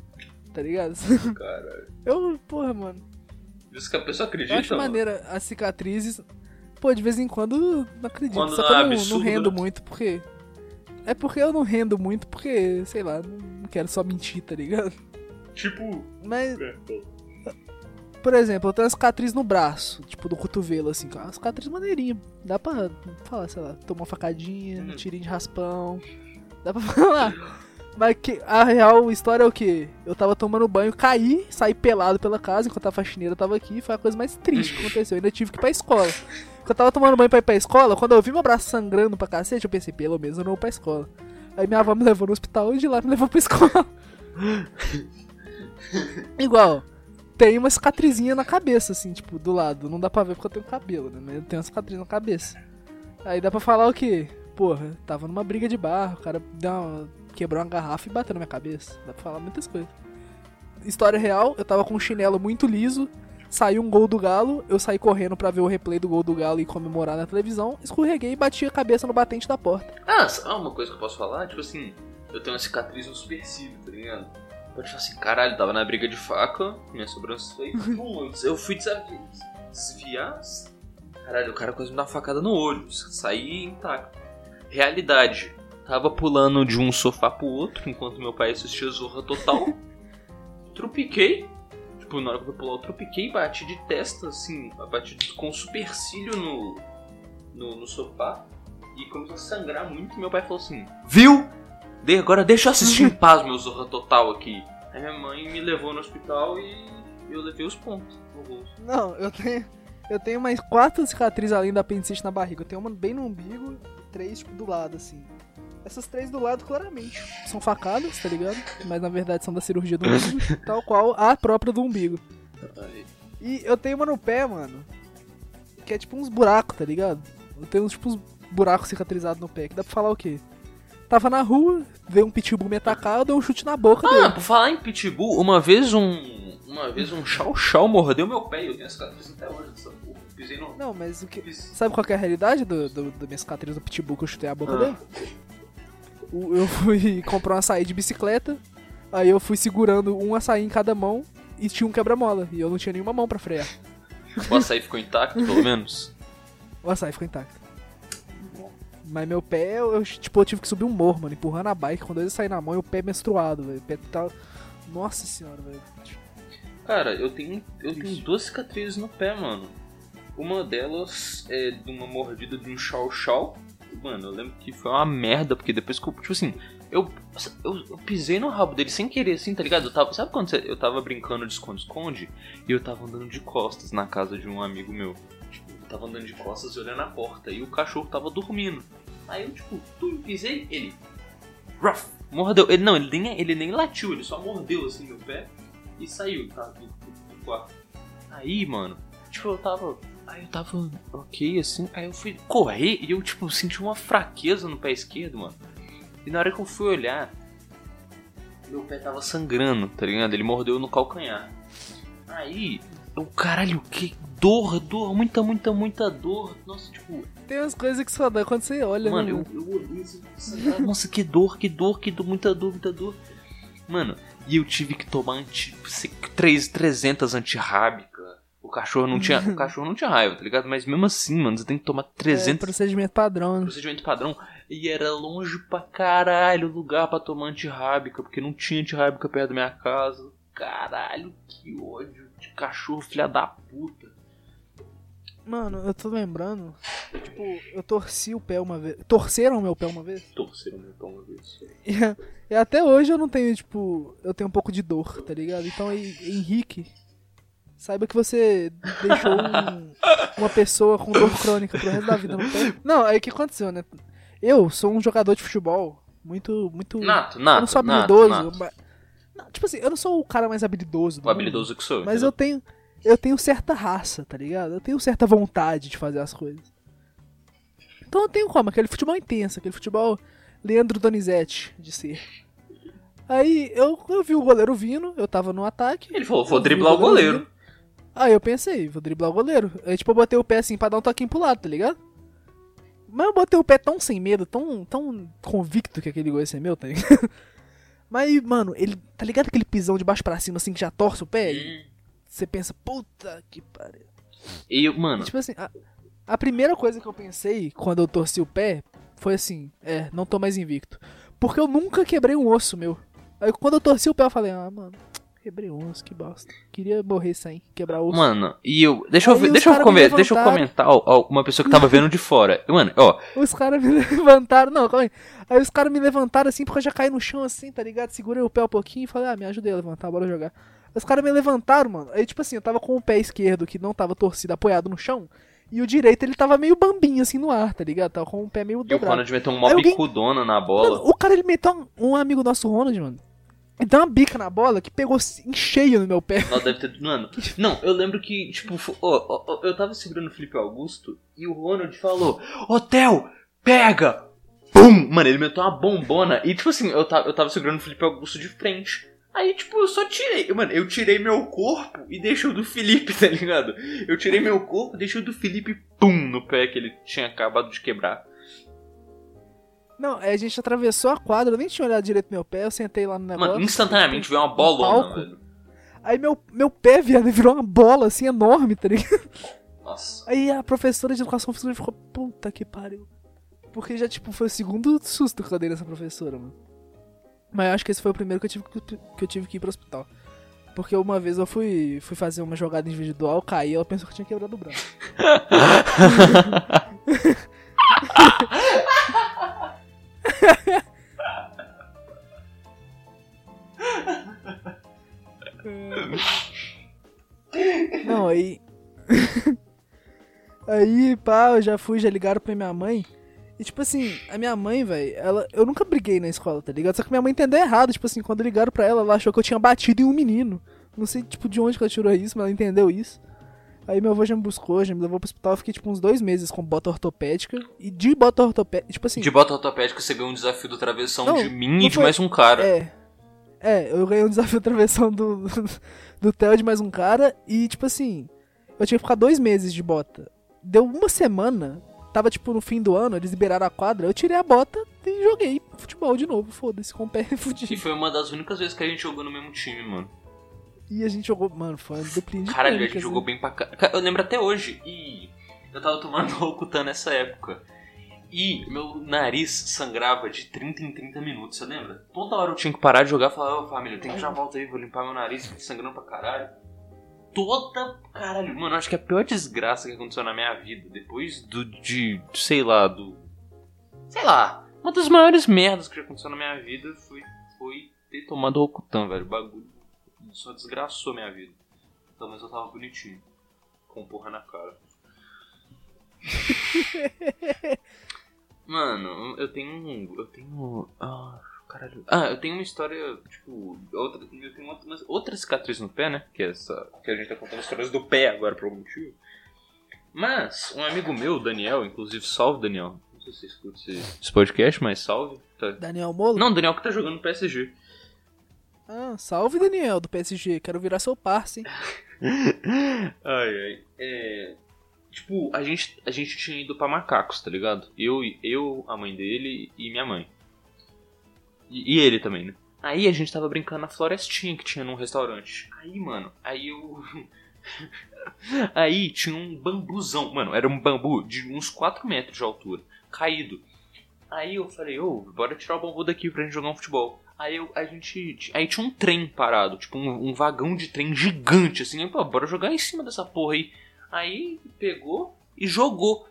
Tá ligado? Caralho. Eu, porra, mano. Isso que a pessoa Eu acredita, acho mano. maneira as cicatrizes. Pô, de vez em quando não acredito. Quando Só não que é eu não, absurdo, não rendo né? muito, porque. É porque eu não rendo muito, porque, sei lá, não quero só mentir, tá ligado? Tipo. Mas. Por exemplo, eu tenho uma cicatriz no braço, tipo do cotovelo, assim, é uma cicatriz maneirinha. Dá pra falar, sei lá, tomar uma facadinha, um Hum. tirinho de raspão. Dá pra falar. Mas que, a real história é o quê? Eu tava tomando banho, caí, saí pelado pela casa enquanto a faxineira tava aqui. Foi a coisa mais triste que aconteceu. Eu ainda tive que ir pra escola. Quando eu tava tomando banho pra ir pra escola, quando eu vi meu braço sangrando pra cacete, eu pensei, pelo menos eu não vou pra escola. Aí minha avó me levou no hospital e de lá me levou pra escola. Igual, tem uma cicatrizinha na cabeça, assim, tipo, do lado. Não dá pra ver porque eu tenho cabelo, né? Mas eu tenho uma cicatriz na cabeça. Aí dá pra falar o quê? Porra, tava numa briga de barro, o cara deu uma- quebrou uma garrafa e bateu na minha cabeça. Dá pra falar muitas coisas. História real, eu tava com um chinelo muito liso, saiu um gol do Galo, eu saí correndo pra ver o replay do gol do Galo e comemorar na televisão, escorreguei e bati a cabeça no batente da porta. Ah, sabe uma coisa que eu posso falar? Tipo assim, eu tenho uma cicatriz no supercílio, tá ligado? Pode falar assim, caralho, tava na briga de faca, minha sobrancelha. pum, eu- fui desviar. Caralho, o cara quase me dá uma facada no olho. Saí intacto. Realidade. Tava pulando de um sofá pro outro enquanto meu pai assistia Zorra Total. trupiquei. Tipo, na hora que eu pular, eu trupiquei e bati de testa, assim, bati com supercílio no, no, no sofá. E começou a sangrar muito. Meu pai falou assim: Viu? De, agora deixa eu assistir em paz meu Zorra Total aqui. Aí minha mãe me levou no hospital e eu levei os pontos no bolso. Não, eu tenho. Eu tenho mais quatro cicatrizes além da apendicite na barriga. Eu tenho uma bem no umbigo e três, tipo, do lado, assim. Essas três do lado, claramente, são facadas, tá ligado? Mas na verdade são da cirurgia do umbigo, tal qual a própria do umbigo. E eu tenho uma no pé, mano, que é tipo uns buracos, tá ligado? Eu tenho uns, tipo, uns buracos cicatrizados no pé, que dá pra falar o quê? Tava na rua, veio um pitbull me atacar, eu dei um chute na boca Ah, dele. por falar em pitbull, uma vez um. Uma vez um chau chau mordeu meu pé e eu tenho cicatriz até hoje dessa porra. Pisei no. Não, mas o que. Sabe qual que é a realidade do, do, da minha cicatriz do pitbull que eu chutei a boca Ah. dele? Eu fui comprar um açaí de bicicleta, aí eu fui segurando um açaí em cada mão e tinha um quebra-mola. E eu não tinha nenhuma mão pra frear. O açaí ficou intacto, pelo menos. O açaí ficou intacto. Mas meu pé, eu, tipo, eu tive que subir um morro, mano, empurrando a bike. Quando eu saí na mão, e o pé menstruado, velho. O pé tá. Nossa senhora, velho. Cara, eu tenho, eu tenho duas cicatrizes no pé, mano. Uma delas é de uma mordida de um chau chau. Mano, eu lembro que foi uma merda, porque depois que eu, tipo assim, eu, eu, eu pisei no rabo dele sem querer, assim, tá ligado? Eu tava, sabe quando você- eu tava brincando de esconde-esconde e eu tava andando de costas na casa de um amigo meu? Tipo, eu tava andando de costas e olhando a porta e o cachorro tava dormindo. Aí eu, tipo, tu pisei, ele. Ruff, mordeu. Ele não, ele nem, ele nem latiu, ele só mordeu assim meu pé e saiu, tá? Do, quarto. Aí, mano, tipo, eu tava. Aí eu tava ok, assim. Aí eu fui correr e eu, tipo, senti uma fraqueza no pé esquerdo, mano. E na hora que eu fui olhar, meu pé tava sangrando, tá ligado? Ele mordeu no calcanhar. Aí, eu, caralho, que dor, dor, muita, muita, muita dor. Nossa, tipo, Tem umas coisas que só dá quando você olha, Mano, né? eu, eu olhei assim, sangrava. nossa, que dor, que dor, que dor, muita dor, muita dor. Mano, e eu tive que tomar anti, sei, três- 300 antirrábica. O cachorro não tinha, o cachorro não tinha raiva, tá ligado? Mas mesmo assim, mano, você tem que tomar É 300 procedimento padrão, né? procedimento padrão. E era longe pra caralho o lugar pra tomar antirrábica, porque não tinha antirrábica perto da minha casa. Caralho, que ódio de cachorro, filha da puta. Mano, eu tô lembrando. Tipo, eu torci o pé uma vez. Torceram o meu pé uma vez? Torceram meu pão uma vez. E, e até hoje eu não tenho, tipo. Eu tenho um pouco de dor, tá ligado? Então, Hen- Henrique, saiba que você deixou um- uma pessoa com dor crônica pro resto da vida. Não, aí o que aconteceu, né? Eu sou um jogador de futebol muito. muito Nato, eu nato, não sou nato, habilidoso. nato. mas- não, tipo assim, eu não sou o cara mais habilidoso do O mundo. habilidoso que sou. Mas entendeu? eu tenho. Eu tenho certa raça, tá ligado? Eu tenho certa vontade de fazer as coisas. Então eu tenho como, aquele futebol intenso, aquele futebol Leandro Donizete de ser. Aí eu, eu vi o goleiro vindo, eu tava no ataque. Ele falou, vou eu driblar o goleiro. vindo. Aí eu pensei, vou driblar o goleiro. Aí tipo, eu botei o pé assim pra dar um toquinho pro lado, tá ligado? Mas eu botei o pé tão sem medo, tão, tão convicto que aquele gol ia ser meu, tá ligado? Mas, mano, ele. Tá ligado aquele pisão de baixo pra cima assim que já torce o pé? Hum. você pensa, puta que pariu. E, mano, Tipo assim, a, a primeira coisa que eu pensei quando eu torci o pé foi assim, é, não tô mais invicto. Porque eu nunca quebrei um osso meu. Aí quando eu torci o pé eu falei, ah, mano, quebrei um osso, que bosta. Queria morrer sem quebrar osso. mano, e eu. Deixa eu, Aí deixa eu, comer, deixa eu comentar ó, ó, uma pessoa que tava vendo de fora. Mano, ó, Os caras me levantaram, não, calma aí. Aí os caras me levantaram assim, porque eu já caí no chão assim, tá ligado? Segurei o pé um pouquinho e falei, ah, me ajudei a levantar, bora jogar. Os caras me levantaram, mano. Aí, tipo assim, eu tava com o pé esquerdo, que não tava torcido, apoiado no chão. E o direito, ele tava meio bambinho, assim, no ar, tá ligado? Tava com o pé meio e o dobrado. Ronald meteu uma Aí alguém- bicudona na Mano, bola. o cara, ele meteu um, um amigo nosso, Ronald, mano. Ele deu uma bica na bola que pegou em cheio no meu pé. Ela deve ter. Mano, não, eu lembro que, tipo, ó, eu tava segurando o Felipe Augusto e o Ronald falou: Theo, pega! Pum! Mano, ele meteu uma bombona e, tipo assim, eu tava, eu tava segurando o Felipe Augusto de frente. Aí, tipo, eu só tirei. Mano, eu tirei meu corpo e deixei o do Felipe, tá ligado? Eu tirei meu corpo e deixei o do Felipe, pum, no pé que ele tinha acabado de quebrar. Não, a gente atravessou a quadra, eu nem tinha olhado direito meu pé, eu sentei lá no negócio. Mano, instantaneamente veio uma um bolona, velho. Aí meu, meu pé, viado, virou uma bola, assim, enorme, tá ligado? Nossa. Aí a professora de educação física ficou, puta que pariu. Porque já, tipo, foi o segundo susto que eu dei nessa professora, mano. Mas eu acho que esse foi o primeiro que eu tive que, que, eu tive que ir pro hospital. Porque uma vez eu fui, fui fazer uma jogada individual, caí, ela pensou que eu tinha quebrado o braço. Não, aí. aí, pá, eu já fui, já ligaram pra minha mãe. E tipo assim, a minha mãe, velho, ela. Eu nunca briguei na escola, tá ligado? Só que minha mãe entendeu errado. Tipo assim, quando ligaram pra ela, ela achou que eu tinha batido em um menino. Não sei, tipo, de onde que ela tirou isso, mas ela entendeu isso. Aí meu avô já me buscou, já me levou pro hospital. Eu fiquei, tipo, uns dois meses com bota ortopédica. E de bota ortopédica, tipo assim. De bota ortopédica, você ganhou um desafio do travessão Não, de mim e de foi- mais um cara. É. É, eu ganhei um desafio de travessão do, do Theo de mais um cara. E, tipo assim, eu tinha que ficar dois meses de bota. Deu uma semana, tava tipo no fim do ano, eles liberaram a quadra. Eu tirei a bota e joguei futebol de novo. Foda-se, com o pé E fudido. foi uma das únicas vezes que a gente jogou no mesmo time, mano. E a gente jogou, mano, foi uma duplinha de Caralho, a crânicas, gente jogou né? bem pra cá. Eu lembro até hoje. E eu tava tomando Rokutan nessa época. E meu nariz sangrava de 30 em 30 minutos, você lembra? Toda hora eu tinha que parar de jogar e falar, ô família, tem que já volta aí, vou limpar meu nariz, fica sangrando pra caralho. Toda. Caralho, mano, acho que a pior desgraça que aconteceu na minha vida, depois do. de. sei lá, do. Sei lá. Uma das maiores merdas que já aconteceu na minha vida foi, foi ter tomado Rokutan, velho. Bagulho só desgraçou minha vida. Pelo menos eu tava bonitinho. Com porra na cara. Mano, eu tenho um. Eu tenho. Ah, caralho. Ah, eu tenho uma história, tipo. Outra, eu tenho outra, outra cicatriz no pé, né? Que é essa. Que a gente tá contando histórias do pé agora por algum motivo. Mas, um amigo meu, Daniel, inclusive, salve Daniel. Não sei se você escuta esse, esse podcast, mas salve. Tá- Daniel Molo? Não, Daniel que tá jogando no PSG. Ah, salve Daniel do PSG, quero virar seu parça, hein? ai, ai. É. Tipo, a gente, a gente tinha ido pra macacos, tá ligado? Eu, eu, a mãe dele e minha mãe. E, e ele também, né? Aí a gente tava brincando na florestinha que tinha num restaurante. Aí, mano, aí eu. aí tinha um bambuzão. Mano, era um bambu de uns 4 metros de altura, caído. Aí eu falei, ô, bora tirar o bambu daqui pra gente jogar um futebol. Aí eu, a gente. Aí tinha um trem parado, tipo um, um vagão de trem gigante, assim. Aí, pô, bora jogar em cima dessa porra aí. Aí pegou e jogou.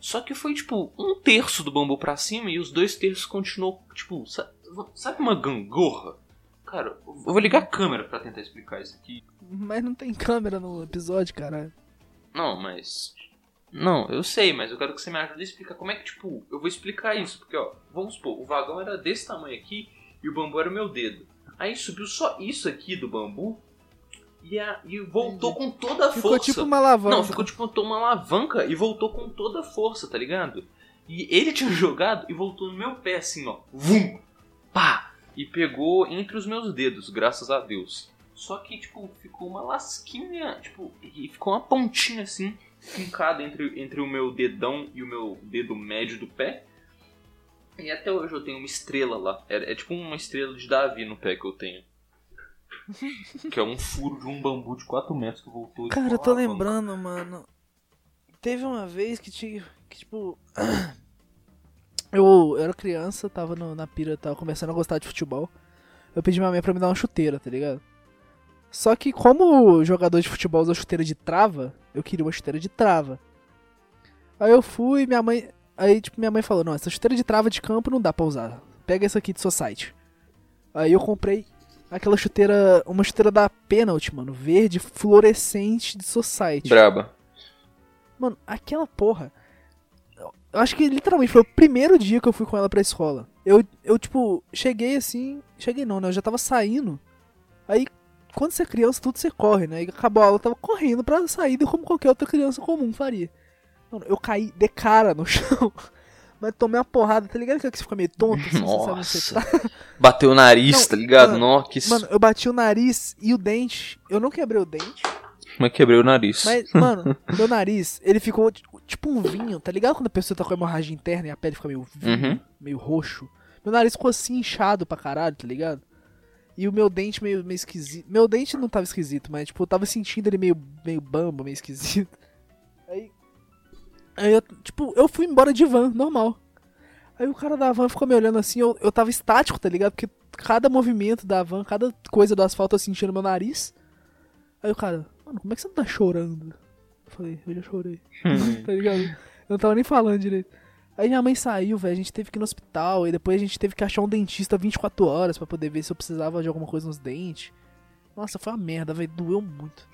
Só que foi tipo um terço do bambu pra cima e os dois terços continuou, tipo, sa- sabe uma gangorra? Cara, eu vou ligar a câmera pra tentar explicar isso aqui. Mas não tem câmera no episódio, caralho. Não, mas. Não, eu sei, mas eu quero que você me ajude a explicar como é que, tipo, eu vou explicar isso, porque, ó, vamos supor, o vagão era desse tamanho aqui e o bambu era o meu dedo. Aí subiu só isso aqui do bambu e, a, e voltou com toda a Ficou força. tipo uma alavanca. Não, ficou tipo uma alavanca e voltou com toda a força, tá ligado? E ele tinha jogado e voltou no meu pé assim, ó. Vum! Pá! E pegou entre os meus dedos, graças a Deus. Só que, tipo, ficou uma lasquinha, tipo, e ficou uma pontinha assim, fincada entre, entre o meu dedão e o meu dedo médio do pé. E até hoje eu tenho uma estrela lá. É, é tipo uma estrela de Davi no pé que eu tenho. que é um furo de um bambu de 4 metros que voltou. Cara, eu tô lembrando, mano. Teve uma vez que tinha. Que, tipo. Eu, eu era criança, tava no- na pira, tava começando a gostar de futebol. Eu pedi minha mãe pra me dar uma chuteira, tá ligado? Só que como jogador de futebol usa chuteira de trava, eu queria uma chuteira de trava. Aí eu fui, minha mãe. Aí, tipo, minha mãe falou, não, essa chuteira de trava de campo não dá pra usar. Pega essa aqui do seu site. Aí eu comprei aquela chuteira. Uma chuteira da Penalty, mano. Verde fluorescente de Society. Braba. Mano, aquela porra. eu- acho que literalmente foi o primeiro dia que eu fui com ela pra escola. Eu, eu tipo, cheguei assim. Cheguei não, né? Eu já tava saindo. Aí, quando você é criança, tudo você corre, né? E acabou a aula, eu tava correndo pra saída como qualquer outra criança comum faria. Mano, eu caí de cara no chão. Mas tomei uma porrada, tá ligado? Que você fica meio tonto, assim, você sabe onde você Nossa. tá. Bateu o nariz, Não, tá ligado? mano, Nó, que Mano, eu bati o nariz e o dente. Eu não quebrei o dente. Mas quebrei o nariz. Mas, mano, meu nariz, ele ficou tipo, tipo um vinho, tá ligado? Quando a pessoa tá com hemorragia interna e a pele fica meio vinho, Uhum. meio roxo. Meu nariz ficou assim, inchado pra caralho, tá ligado? E o meu dente meio, meio esquisito. Meu dente não tava esquisito, mas, tipo, eu tava sentindo ele meio, meio bamba, meio esquisito. Aí. Aí eu, tipo, eu fui embora de van, normal. Aí o cara da van ficou me olhando assim, eu, eu tava estático, tá ligado? Porque cada movimento da van, cada coisa do asfalto eu sentia no meu nariz. Aí o cara, mano, como é que você não tá chorando? Eu falei, eu já chorei. tá ligado? Eu não tava nem falando direito. Aí minha mãe saiu, velho, a gente teve que ir no hospital, e depois a gente teve que achar um dentista 24 horas pra poder ver se eu precisava de alguma coisa nos dentes. Nossa, foi uma merda, velho, doeu muito.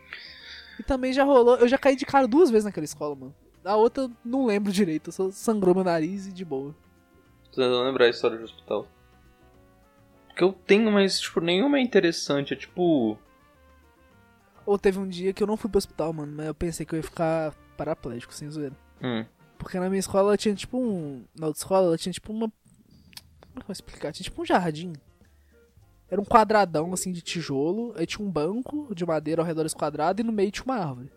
E também já rolou, eu já caí de cara duas vezes naquela escola, mano. A outra não lembro direito, só sangrou meu nariz e de boa. Tô tentando lembrar a história do hospital. Porque eu tenho, mas, tipo, nenhuma é interessante. É tipo. Ou teve um dia que eu não fui pro hospital, mano, mas eu pensei que eu ia ficar paraplégico, sem zoeira. Hum. Porque na minha escola ela tinha tipo um. Na outra escola ela tinha tipo uma. Como é que eu vou explicar? Tinha tipo um jardim. Era um quadradão assim de tijolo. Aí tinha um banco de madeira ao redor desse quadrado e no meio tinha uma árvore.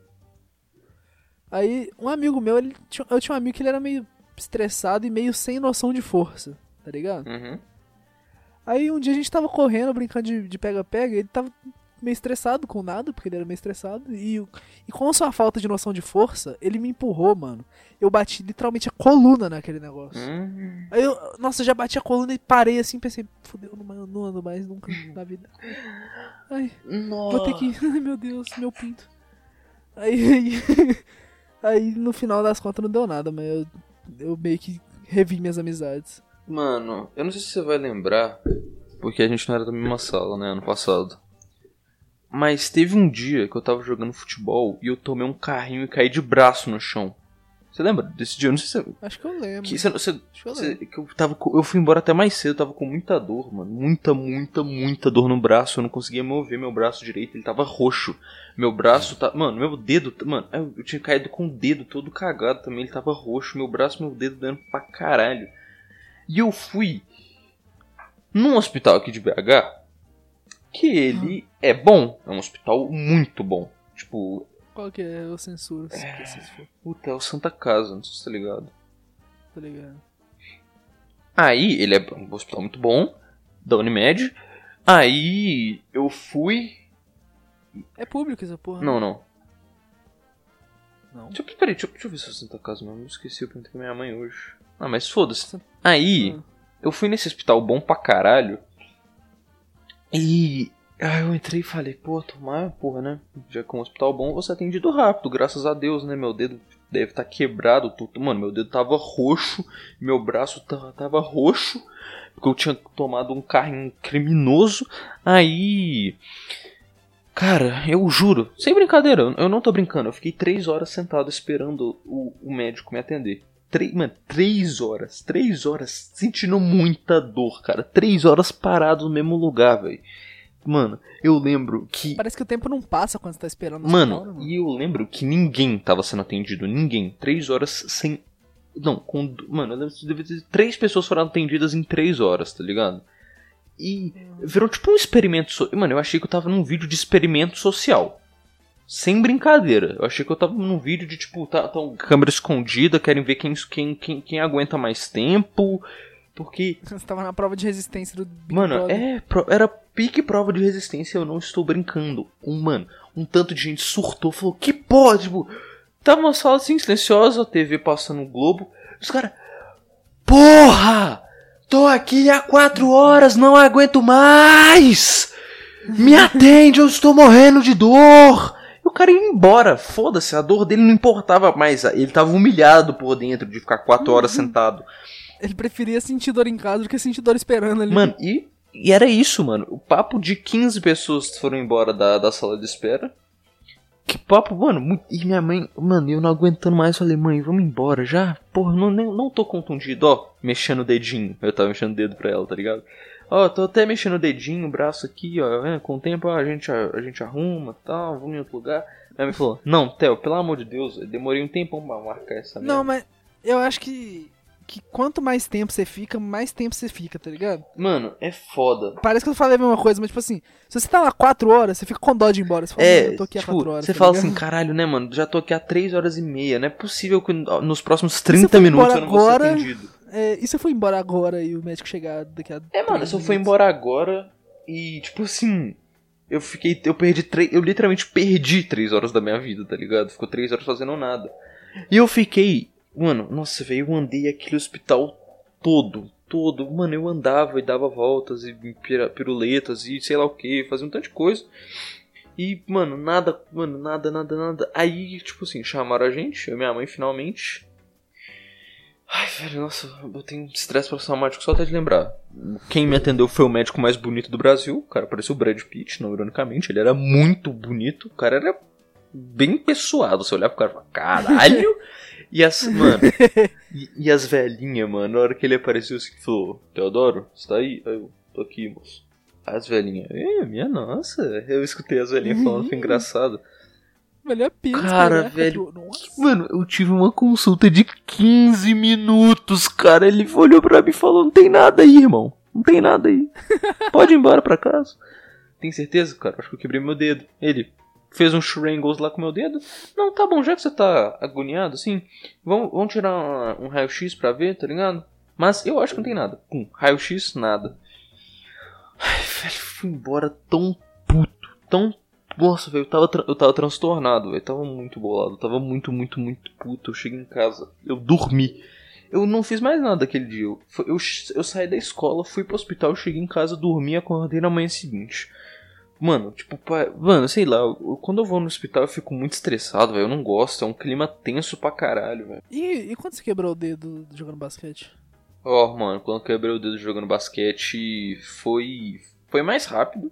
Aí um amigo meu, ele eu tinha um amigo que ele era meio estressado e meio sem noção de força, tá ligado? Uhum. Aí um dia a gente tava correndo, brincando de pega-pega, e ele tava meio estressado com nada, porque ele era meio estressado, e, e com a sua falta de noção de força, ele me empurrou, mano. Eu bati literalmente a coluna naquele negócio. Hum. Aí eu, nossa, eu já bati a coluna e parei assim, pensei, fudeu, não, não ando mais nunca na vida. Ai, vou ter que. Ai meu Deus, meu pinto. Aí, aí, aí no final das contas não deu nada, mas eu, eu meio que revi minhas amizades. Mano, eu não sei se você vai lembrar, porque a gente não era da mesma sala, né, ano passado. Mas teve um dia que eu tava jogando futebol e eu tomei um carrinho e caí de braço no chão. Você lembra desse dia? Eu não sei se você. Acho que eu lembro. Que, você, você- Acho que eu você- que eu, tava, eu fui embora até mais cedo, eu tava com muita dor, mano. Muita, muita, muita dor no braço. Eu não conseguia mover meu braço direito, ele tava roxo. Meu braço tá. Mano, meu dedo. Mano, eu, eu tinha caído com o dedo todo cagado também, ele tava roxo. Meu braço, meu dedo doendo pra caralho. E eu fui num hospital aqui de BH, que ele é bom. É um hospital muito bom. Tipo, Qual que é o censura? se for, puta, é o Santa Casa, não sei se tá ligado. tá ligado? Aí, ele é um hospital muito bom, da Unimed. Aí, eu fui. É público essa porra? Não, não. Não. Deixa eu, peraí, deixa, eu- deixa eu ver se é Santa Casa mesmo. Eu esqueci, eu perguntei pra minha mãe hoje. Ah, mas foda-se. Aí, Ah. eu fui nesse hospital bom pra caralho. E. Aí eu entrei e falei, pô, tomar, porra, né? Já que é um hospital bom, você atendido rápido, graças a Deus, né? Meu dedo deve estar quebrado. Tudo. Mano, meu dedo tava roxo, meu braço tava, tava roxo, porque eu tinha tomado um carrinho criminoso. Aí. Cara, eu juro, sem brincadeira, eu não tô brincando. Eu fiquei três horas sentado esperando o, o médico me atender. Três, mano, três horas, três horas sentindo muita dor, cara. Três horas parado no mesmo lugar, velho. Mano, eu lembro que. Parece que o tempo não passa quando você tá esperando no Mano, né, e eu lembro que ninguém tava sendo atendido, ninguém. Três horas sem. Não, com. Mano, eu lembro que deve ter- três pessoas foram atendidas em três horas, tá ligado? E virou tipo um experimento. So... Mano, eu achei que eu tava num vídeo de experimento social. Sem brincadeira. Eu achei que eu tava num vídeo de tipo, tá, tá câmera escondida, querem ver quem, quem, quem, quem aguenta mais tempo. Porque, Você tava na prova de resistência do Big mano, Brother. é. Era pique prova de resistência, eu não estou brincando. Um, mano, um tanto de gente surtou, falou, que pode, tipo. Tava uma sala assim, silenciosa, a TV passando o Globo. Os caras. Porra! Tô aqui há quatro horas, não aguento mais! Me atende, eu estou morrendo de dor! E o cara ia embora, foda-se, a dor dele não importava mais. Ele tava humilhado por dentro de ficar quatro horas sentado. Ele preferia sentir dor em casa do que sentir dor esperando ali. Mano, e, e era isso, mano. O papo de 15 pessoas foram embora da, da sala de espera. Que papo, mano. E minha mãe, mano, eu não aguentando mais. Falei, mãe, vamos embora já? Porra, não, nem- não tô contundido, ó. Mexendo o dedinho. Eu tava mexendo o dedo pra ela, tá ligado? Ó, tô até mexendo o dedinho, o braço aqui, ó. é, com o tempo a gente, a, a gente arruma tal, vamos em outro lugar. Minha mãe falou, não, Theo, pelo amor de Deus, eu demorei um tempão pra marcar essa Não, merda. mas eu acho que, que quanto mais tempo você fica, mais tempo você fica, tá ligado? Mano, é foda. Parece que eu falei a mesma coisa, mas tipo assim, se você tá lá 4 horas, você fica com dó de ir embora. Você fala, É, "Mano, eu tô aqui há tipo, 4 horas. você tá fala ligado? assim, caralho, né, mano? Já tô aqui há 3 horas e meia. Não é possível que nos próximos você 30 for minutos eu não vou ser agora- atendido. É, e se eu for embora agora e o médico chegar daqui a. É, mano, se eu for embora agora e, tipo assim. Eu fiquei. Eu perdi três. Eu literalmente perdi 3 horas da minha vida, tá ligado? Ficou 3 horas fazendo nada. E eu fiquei. Mano, nossa, velho, eu andei aquele hospital todo. Todo. Mano, eu andava e dava voltas e piruletas e sei lá o que, fazia um tanto de coisa. E, mano, nada, mano, nada, nada, nada. Aí, tipo assim, chamaram a gente, eu e minha mãe finalmente. Ai, velho, nossa, eu tenho estresse pós-traumático só até de lembrar. Quem me atendeu foi o médico mais bonito do Brasil. O cara parecia o Brad Pitt, não ironicamente. Ele era muito bonito. O cara era bem pessoado. Você olhava pro cara e falava, caralho! E as, mano, e, e as velhinhas, mano, na hora que ele apareceu, assim, falou: Teodoro, você tá aí? Aí eu, tô aqui, moço. As velhinhas, é, minha nossa. Eu escutei as velhinhas falando, foi engraçado. Melhor pizza. Cara, né? velho, Nossa. Mano, eu tive uma consulta de 15 minutos, cara. Ele olhou pra mim e falou: Não tem nada aí, irmão. Não tem nada aí. Pode ir embora pra casa. Tem certeza, cara? Acho que eu quebrei meu dedo. Ele fez um shrangles lá com meu dedo. Não, tá bom, já que você tá agoniado assim, vamos, vamos tirar uma- um raio-x pra ver, tá ligado? Mas eu acho que não tem nada. Pum, raio-x, nada. Ai, velho, fui embora tão puto, tão nossa, velho, eu tava, eu tava transtornado, velho. Tava muito bolado. Tava muito, muito, muito puto. Eu cheguei em casa, eu dormi. Eu não fiz mais nada aquele dia. Eu, eu, eu saí da escola, fui pro hospital, cheguei em casa, dormi acordei na manhã seguinte. Mano, tipo, mano, sei lá, eu- quando eu vou no hospital eu fico muito estressado, velho. Eu não gosto, é um clima tenso pra caralho, velho. E, e quando você quebrou o dedo jogando basquete? Ó, mano, quando eu quebrei o dedo jogando basquete, foi. Foi mais rápido.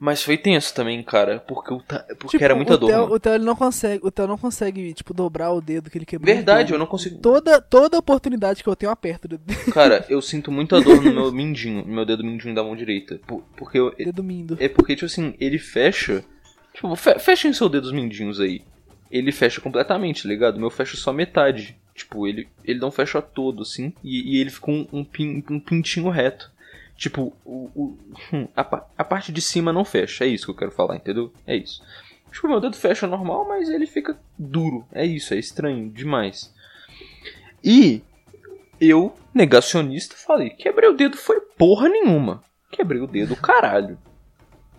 Mas foi tenso também, cara, porque, eu ta- porque Tipo, era muita o dor. Theo, o Theo ele não consegue, o Theo não consegue, tipo, dobrar o dedo que ele quebrou. Verdade, eu não consigo. Toda, toda oportunidade que eu tenho, eu aperto o dedo, Cara, eu sinto muita dor no meu mindinho, no meu dedo mindinho da mão direita. Por- Porque eu, dedo mindo. é porque, tipo assim, ele fecha. Tipo, fe, fechem seus dedos mindinhos aí. Ele fecha completamente, tá ligado? O meu fecha só metade. Tipo, ele, ele não fecha todo, assim. E, e ele fica um, um, pin- um pintinho reto. Tipo, o, o- hum, a, a parte de cima não fecha. É isso que eu quero falar, entendeu? É isso. Tipo, meu dedo fecha normal, mas ele fica duro. É isso, é estranho demais. E eu, negacionista, falei: quebrei o dedo foi porra nenhuma. Quebrei o dedo, caralho.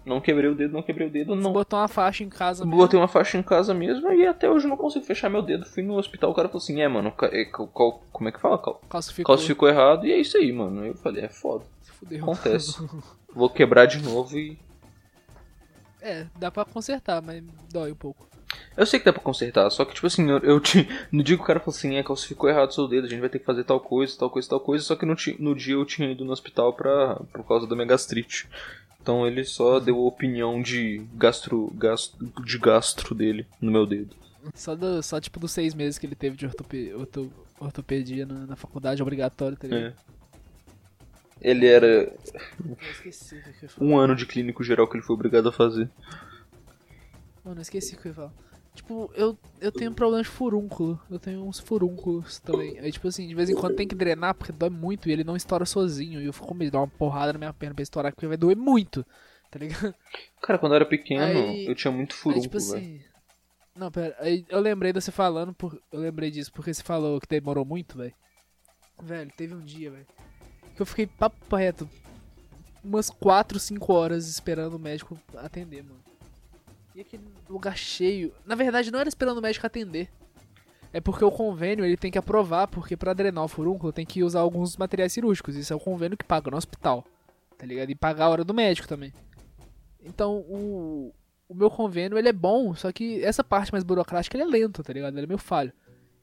Não quebrei o dedo, não quebrei o dedo, não. botou uma faixa em casa mesmo. Botei uma faixa em casa mesmo e até hoje não consigo fechar meu dedo. Fui no hospital, o cara falou assim: é, mano, é, como é que fala? Cal- Calcificou. Calcificou errado e é isso aí, mano. Eu falei: é foda. Fudeu. Acontece. Vou quebrar de novo e. É, dá pra consertar, mas dói um pouco. Eu sei que dá pra consertar, só que, tipo assim, eu, eu te, no dia que o cara falou assim, é, calcificou errado o seu dedo, a gente vai ter que fazer tal coisa, tal coisa, tal coisa, só que no, no dia eu tinha ido no hospital pra, por causa da minha gastrite. Então ele só deu a opinião de gastro, gastro, de gastro dele no meu dedo. Só, do, só tipo dos seis meses que ele teve de ortope, orto- ortopedia na, na faculdade obrigatória, tá ligado? É. Ele era Eu esqueci o que eu ia falar. um ano de clínico geral que ele foi obrigado a fazer. Mano, eu esqueci o que eu ia falar. Tipo, eu, eu tenho um problema de furúnculo. Eu tenho uns furúnculos também. Aí, tipo assim, de vez em quando tem que drenar porque dói muito e ele não estoura sozinho. E eu fico com medo de dar uma porrada na minha perna pra estourar porque vai doer muito. Tá ligado? Cara, quando eu era pequeno, Aí- eu tinha muito Aí, furúnculo, tipo velho. assim. Não, pera. Aí eu lembrei de você falando. Por... Eu lembrei disso porque você falou que demorou muito, velho. Velho, teve um dia, velho. Eu fiquei papo reto. Umas 4, 5 horas esperando o médico atender, mano. E aquele lugar cheio. Na verdade, não era esperando o médico atender. É porque o convênio ele tem que aprovar, porque pra drenar o furúnculo tem que usar alguns materiais cirúrgicos. Isso é o convênio que paga no hospital. Tá ligado? E pagar a hora do médico também. Então, o, o meu convênio ele é bom, só que essa parte mais burocrática ele é lento, tá ligado? Ele é meio falho.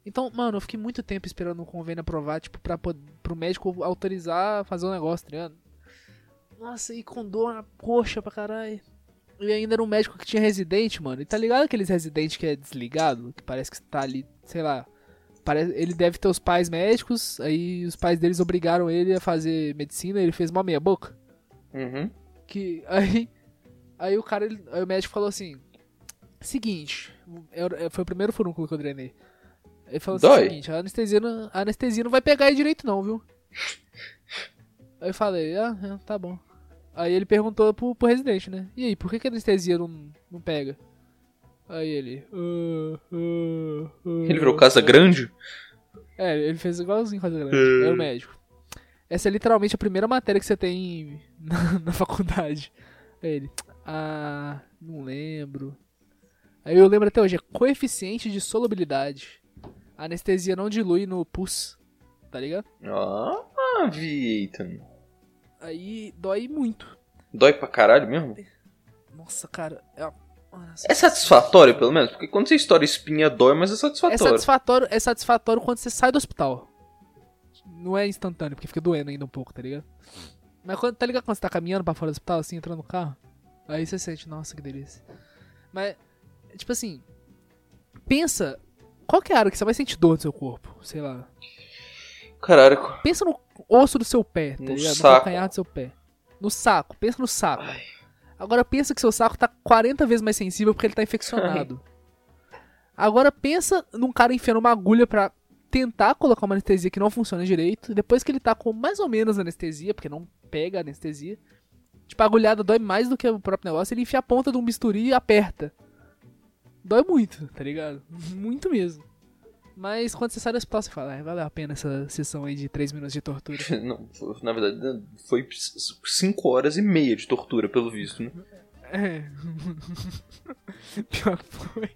Então, mano, eu fiquei muito tempo esperando o convênio aprovar, tipo, pra, pro médico autorizar fazer um negócio, tá ligado? Nossa, e com dor na coxa pra caralho. E ainda era um médico que tinha residente, mano. E tá ligado aqueles residentes que é desligado? Que parece que tá ali, sei lá. Parece, ele deve ter os pais médicos, aí os pais deles obrigaram ele a fazer medicina, ele fez uma meia boca. Uhum. Que aí, aí o cara, ele- aí o médico falou assim: Seguinte, eu- eu- foi o primeiro furúnculo que eu drenei. Ele falou assim: Dói? Seguinte, a anestesia, não, a anestesia não vai pegar aí direito, não, viu? Aí eu falei: Ah, é, tá bom. Aí ele perguntou pro, pro residente, né? E aí, por que, que a anestesia não, não pega? Aí ele. "Ah, ah, ah." Ele virou Casa Grande? É, ele fez igualzinho Casa Grande. É o médico. Essa é literalmente a primeira matéria que você tem na, na faculdade. Aí ele. Ah, não lembro. Aí eu lembro até hoje, é coeficiente de solubilidade. A anestesia não dilui no pus. Tá ligado? Ah, Vitor. Aí dói muito. Dói pra caralho mesmo? Nossa, cara. É, nossa. É satisfatório, pelo menos? Porque quando você estoura espinha, dói, mas é É satisfatório. satisfatório, é satisfatório quando você sai do hospital. Não é instantâneo, porque fica doendo ainda um pouco, tá ligado? Mas quando, tá ligado quando você tá caminhando pra fora do hospital, assim, entrando no carro? Aí você sente, nossa, que delícia. Mas, tipo assim, pensa, qual que é a área que você vai sentir dor do seu corpo? Sei lá. Caralho. Pensa no osso do seu pé, tá No ligado? saco. No calcanhar do seu pé. No saco, pensa no saco. Agora pensa que seu saco tá 40 vezes mais sensível porque ele tá infeccionado. Agora pensa num cara enfiando uma agulha pra tentar colocar uma anestesia que não funciona direito. Depois que ele tá com mais ou menos anestesia, porque não pega a anestesia. Tipo, a agulhada dói mais do que o próprio negócio. Ele enfia a ponta de um bisturi e aperta. Dói muito, tá ligado? Muito mesmo. Mas quando você sai do hospital, você fala, ah, valeu a pena essa sessão aí de 3 minutos de tortura. Não, foi- na verdade, foi 5 horas e meia de tortura, pelo visto, né? É. Pior que foi.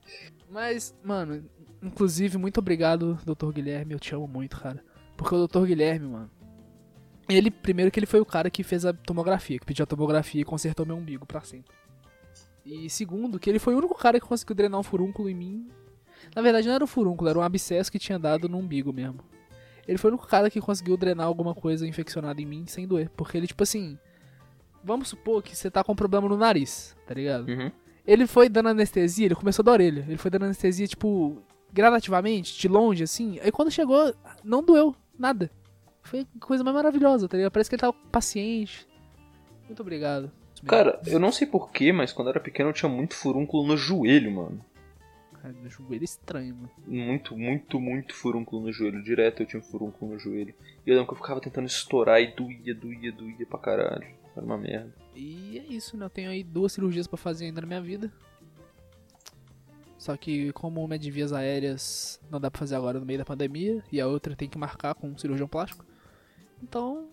Mas, mano, inclusive, muito obrigado, Dr. Guilherme. Eu te amo muito, cara. Porque o Dr. Guilherme, mano. Ele, primeiro que ele foi o cara que fez a tomografia, que pediu a tomografia e consertou meu umbigo pra sempre. E segundo, que ele foi o único cara que conseguiu drenar um furúnculo em mim. Na verdade, não era um furúnculo, era um abscesso que tinha dado no umbigo mesmo. Ele foi o único cara que conseguiu drenar alguma coisa infeccionada em mim sem doer. Porque ele, tipo assim. Vamos supor que você tá com um problema no nariz, tá ligado? Uhum. Ele foi dando anestesia, ele começou da orelha. Ele foi dando anestesia, tipo, gradativamente, de longe, assim. Aí quando chegou, não doeu, nada. Foi a coisa mais maravilhosa, tá ligado? Parece que ele tava paciente. Muito obrigado. Cara, eu não sei porquê, mas quando eu era pequeno eu tinha muito furúnculo no joelho, mano. Cara, meu joelho é estranho, mano. Muito, muito, muito furúnculo no joelho. Direto eu tinha furúnculo no joelho. E eu lembro que eu ficava tentando estourar e doía, doía, doía pra caralho. Era uma merda. E é isso, né? Eu tenho aí duas cirurgias pra fazer ainda na minha vida. Só que como uma é de vias aéreas não dá pra fazer agora no meio da pandemia, e a outra tem que marcar com um cirurgião plástico. Então,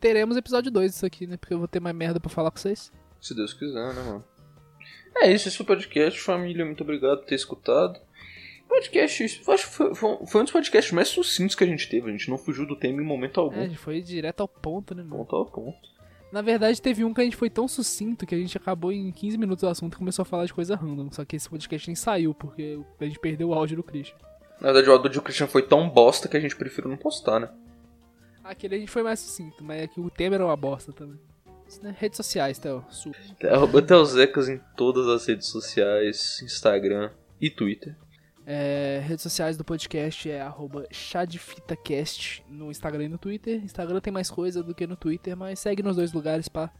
teremos episódio 2 disso aqui, né? Porque eu vou ter mais merda pra falar com vocês. Se Deus quiser, né, mano? É isso, esse foi o podcast, família. Muito obrigado por ter escutado. Podcast, acho que foi, foi- um dos podcasts mais sucintos que a gente teve. A gente não fugiu do tema em momento É, algum. a gente foi direto ao ponto, né, mano? Ponto a ponto. Na verdade, teve um que a gente foi tão sucinto que a gente acabou em 15 minutos do assunto e começou a falar de coisa random. Só que esse podcast nem saiu, porque a gente perdeu o áudio do Christian. Na verdade, o áudio do Christian foi tão bosta que a gente preferiu não postar, né? Aquele a gente foi mais sucinto, mas é que o tema era uma bosta também. Isso, né? Redes sociais, Theo. Su- Arroba Teozecas em todas as redes sociais, Instagram e Twitter. É, redes sociais do podcast é arroba chadefitacast no Instagram e no Twitter. Instagram tem mais coisa do que no Twitter, mas segue nos dois lugares pra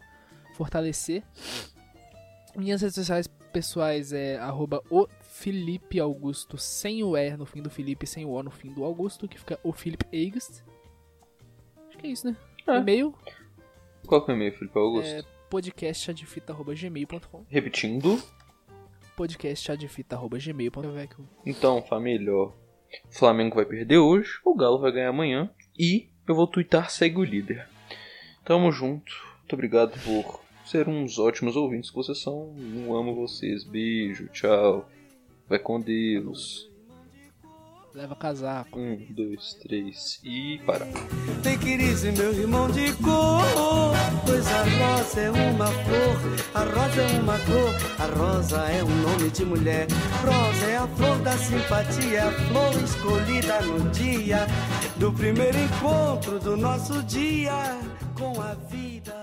fortalecer. Minhas redes sociais pessoais é arroba o Felipe Augusto, sem o E no fim do Felipe, sem o O no fim do Augusto, que fica o Felipe August. Acho que é isso, né? É. E-mail Qual que é o e-mail, Felipe Augusto? é podcastchadefita.gmail.com Repetindo. podcastchadefita.gmail.com Então, família, ó. O Flamengo vai perder hoje, o Galo vai ganhar amanhã E eu vou twittar segue o líder. Tamo junto. Muito obrigado por ser uns ótimos ouvintes que vocês são. Eu amo vocês. Beijo, tchau. Vai com Deus. Leva casaco. Um, dois, três e para. Tem crise, meu irmão de cor. Pois a rosa é uma flor, a rosa é uma cor, a rosa é um nome de mulher. Rosa é a flor da simpatia, a flor escolhida no dia do primeiro encontro do nosso dia com a vida.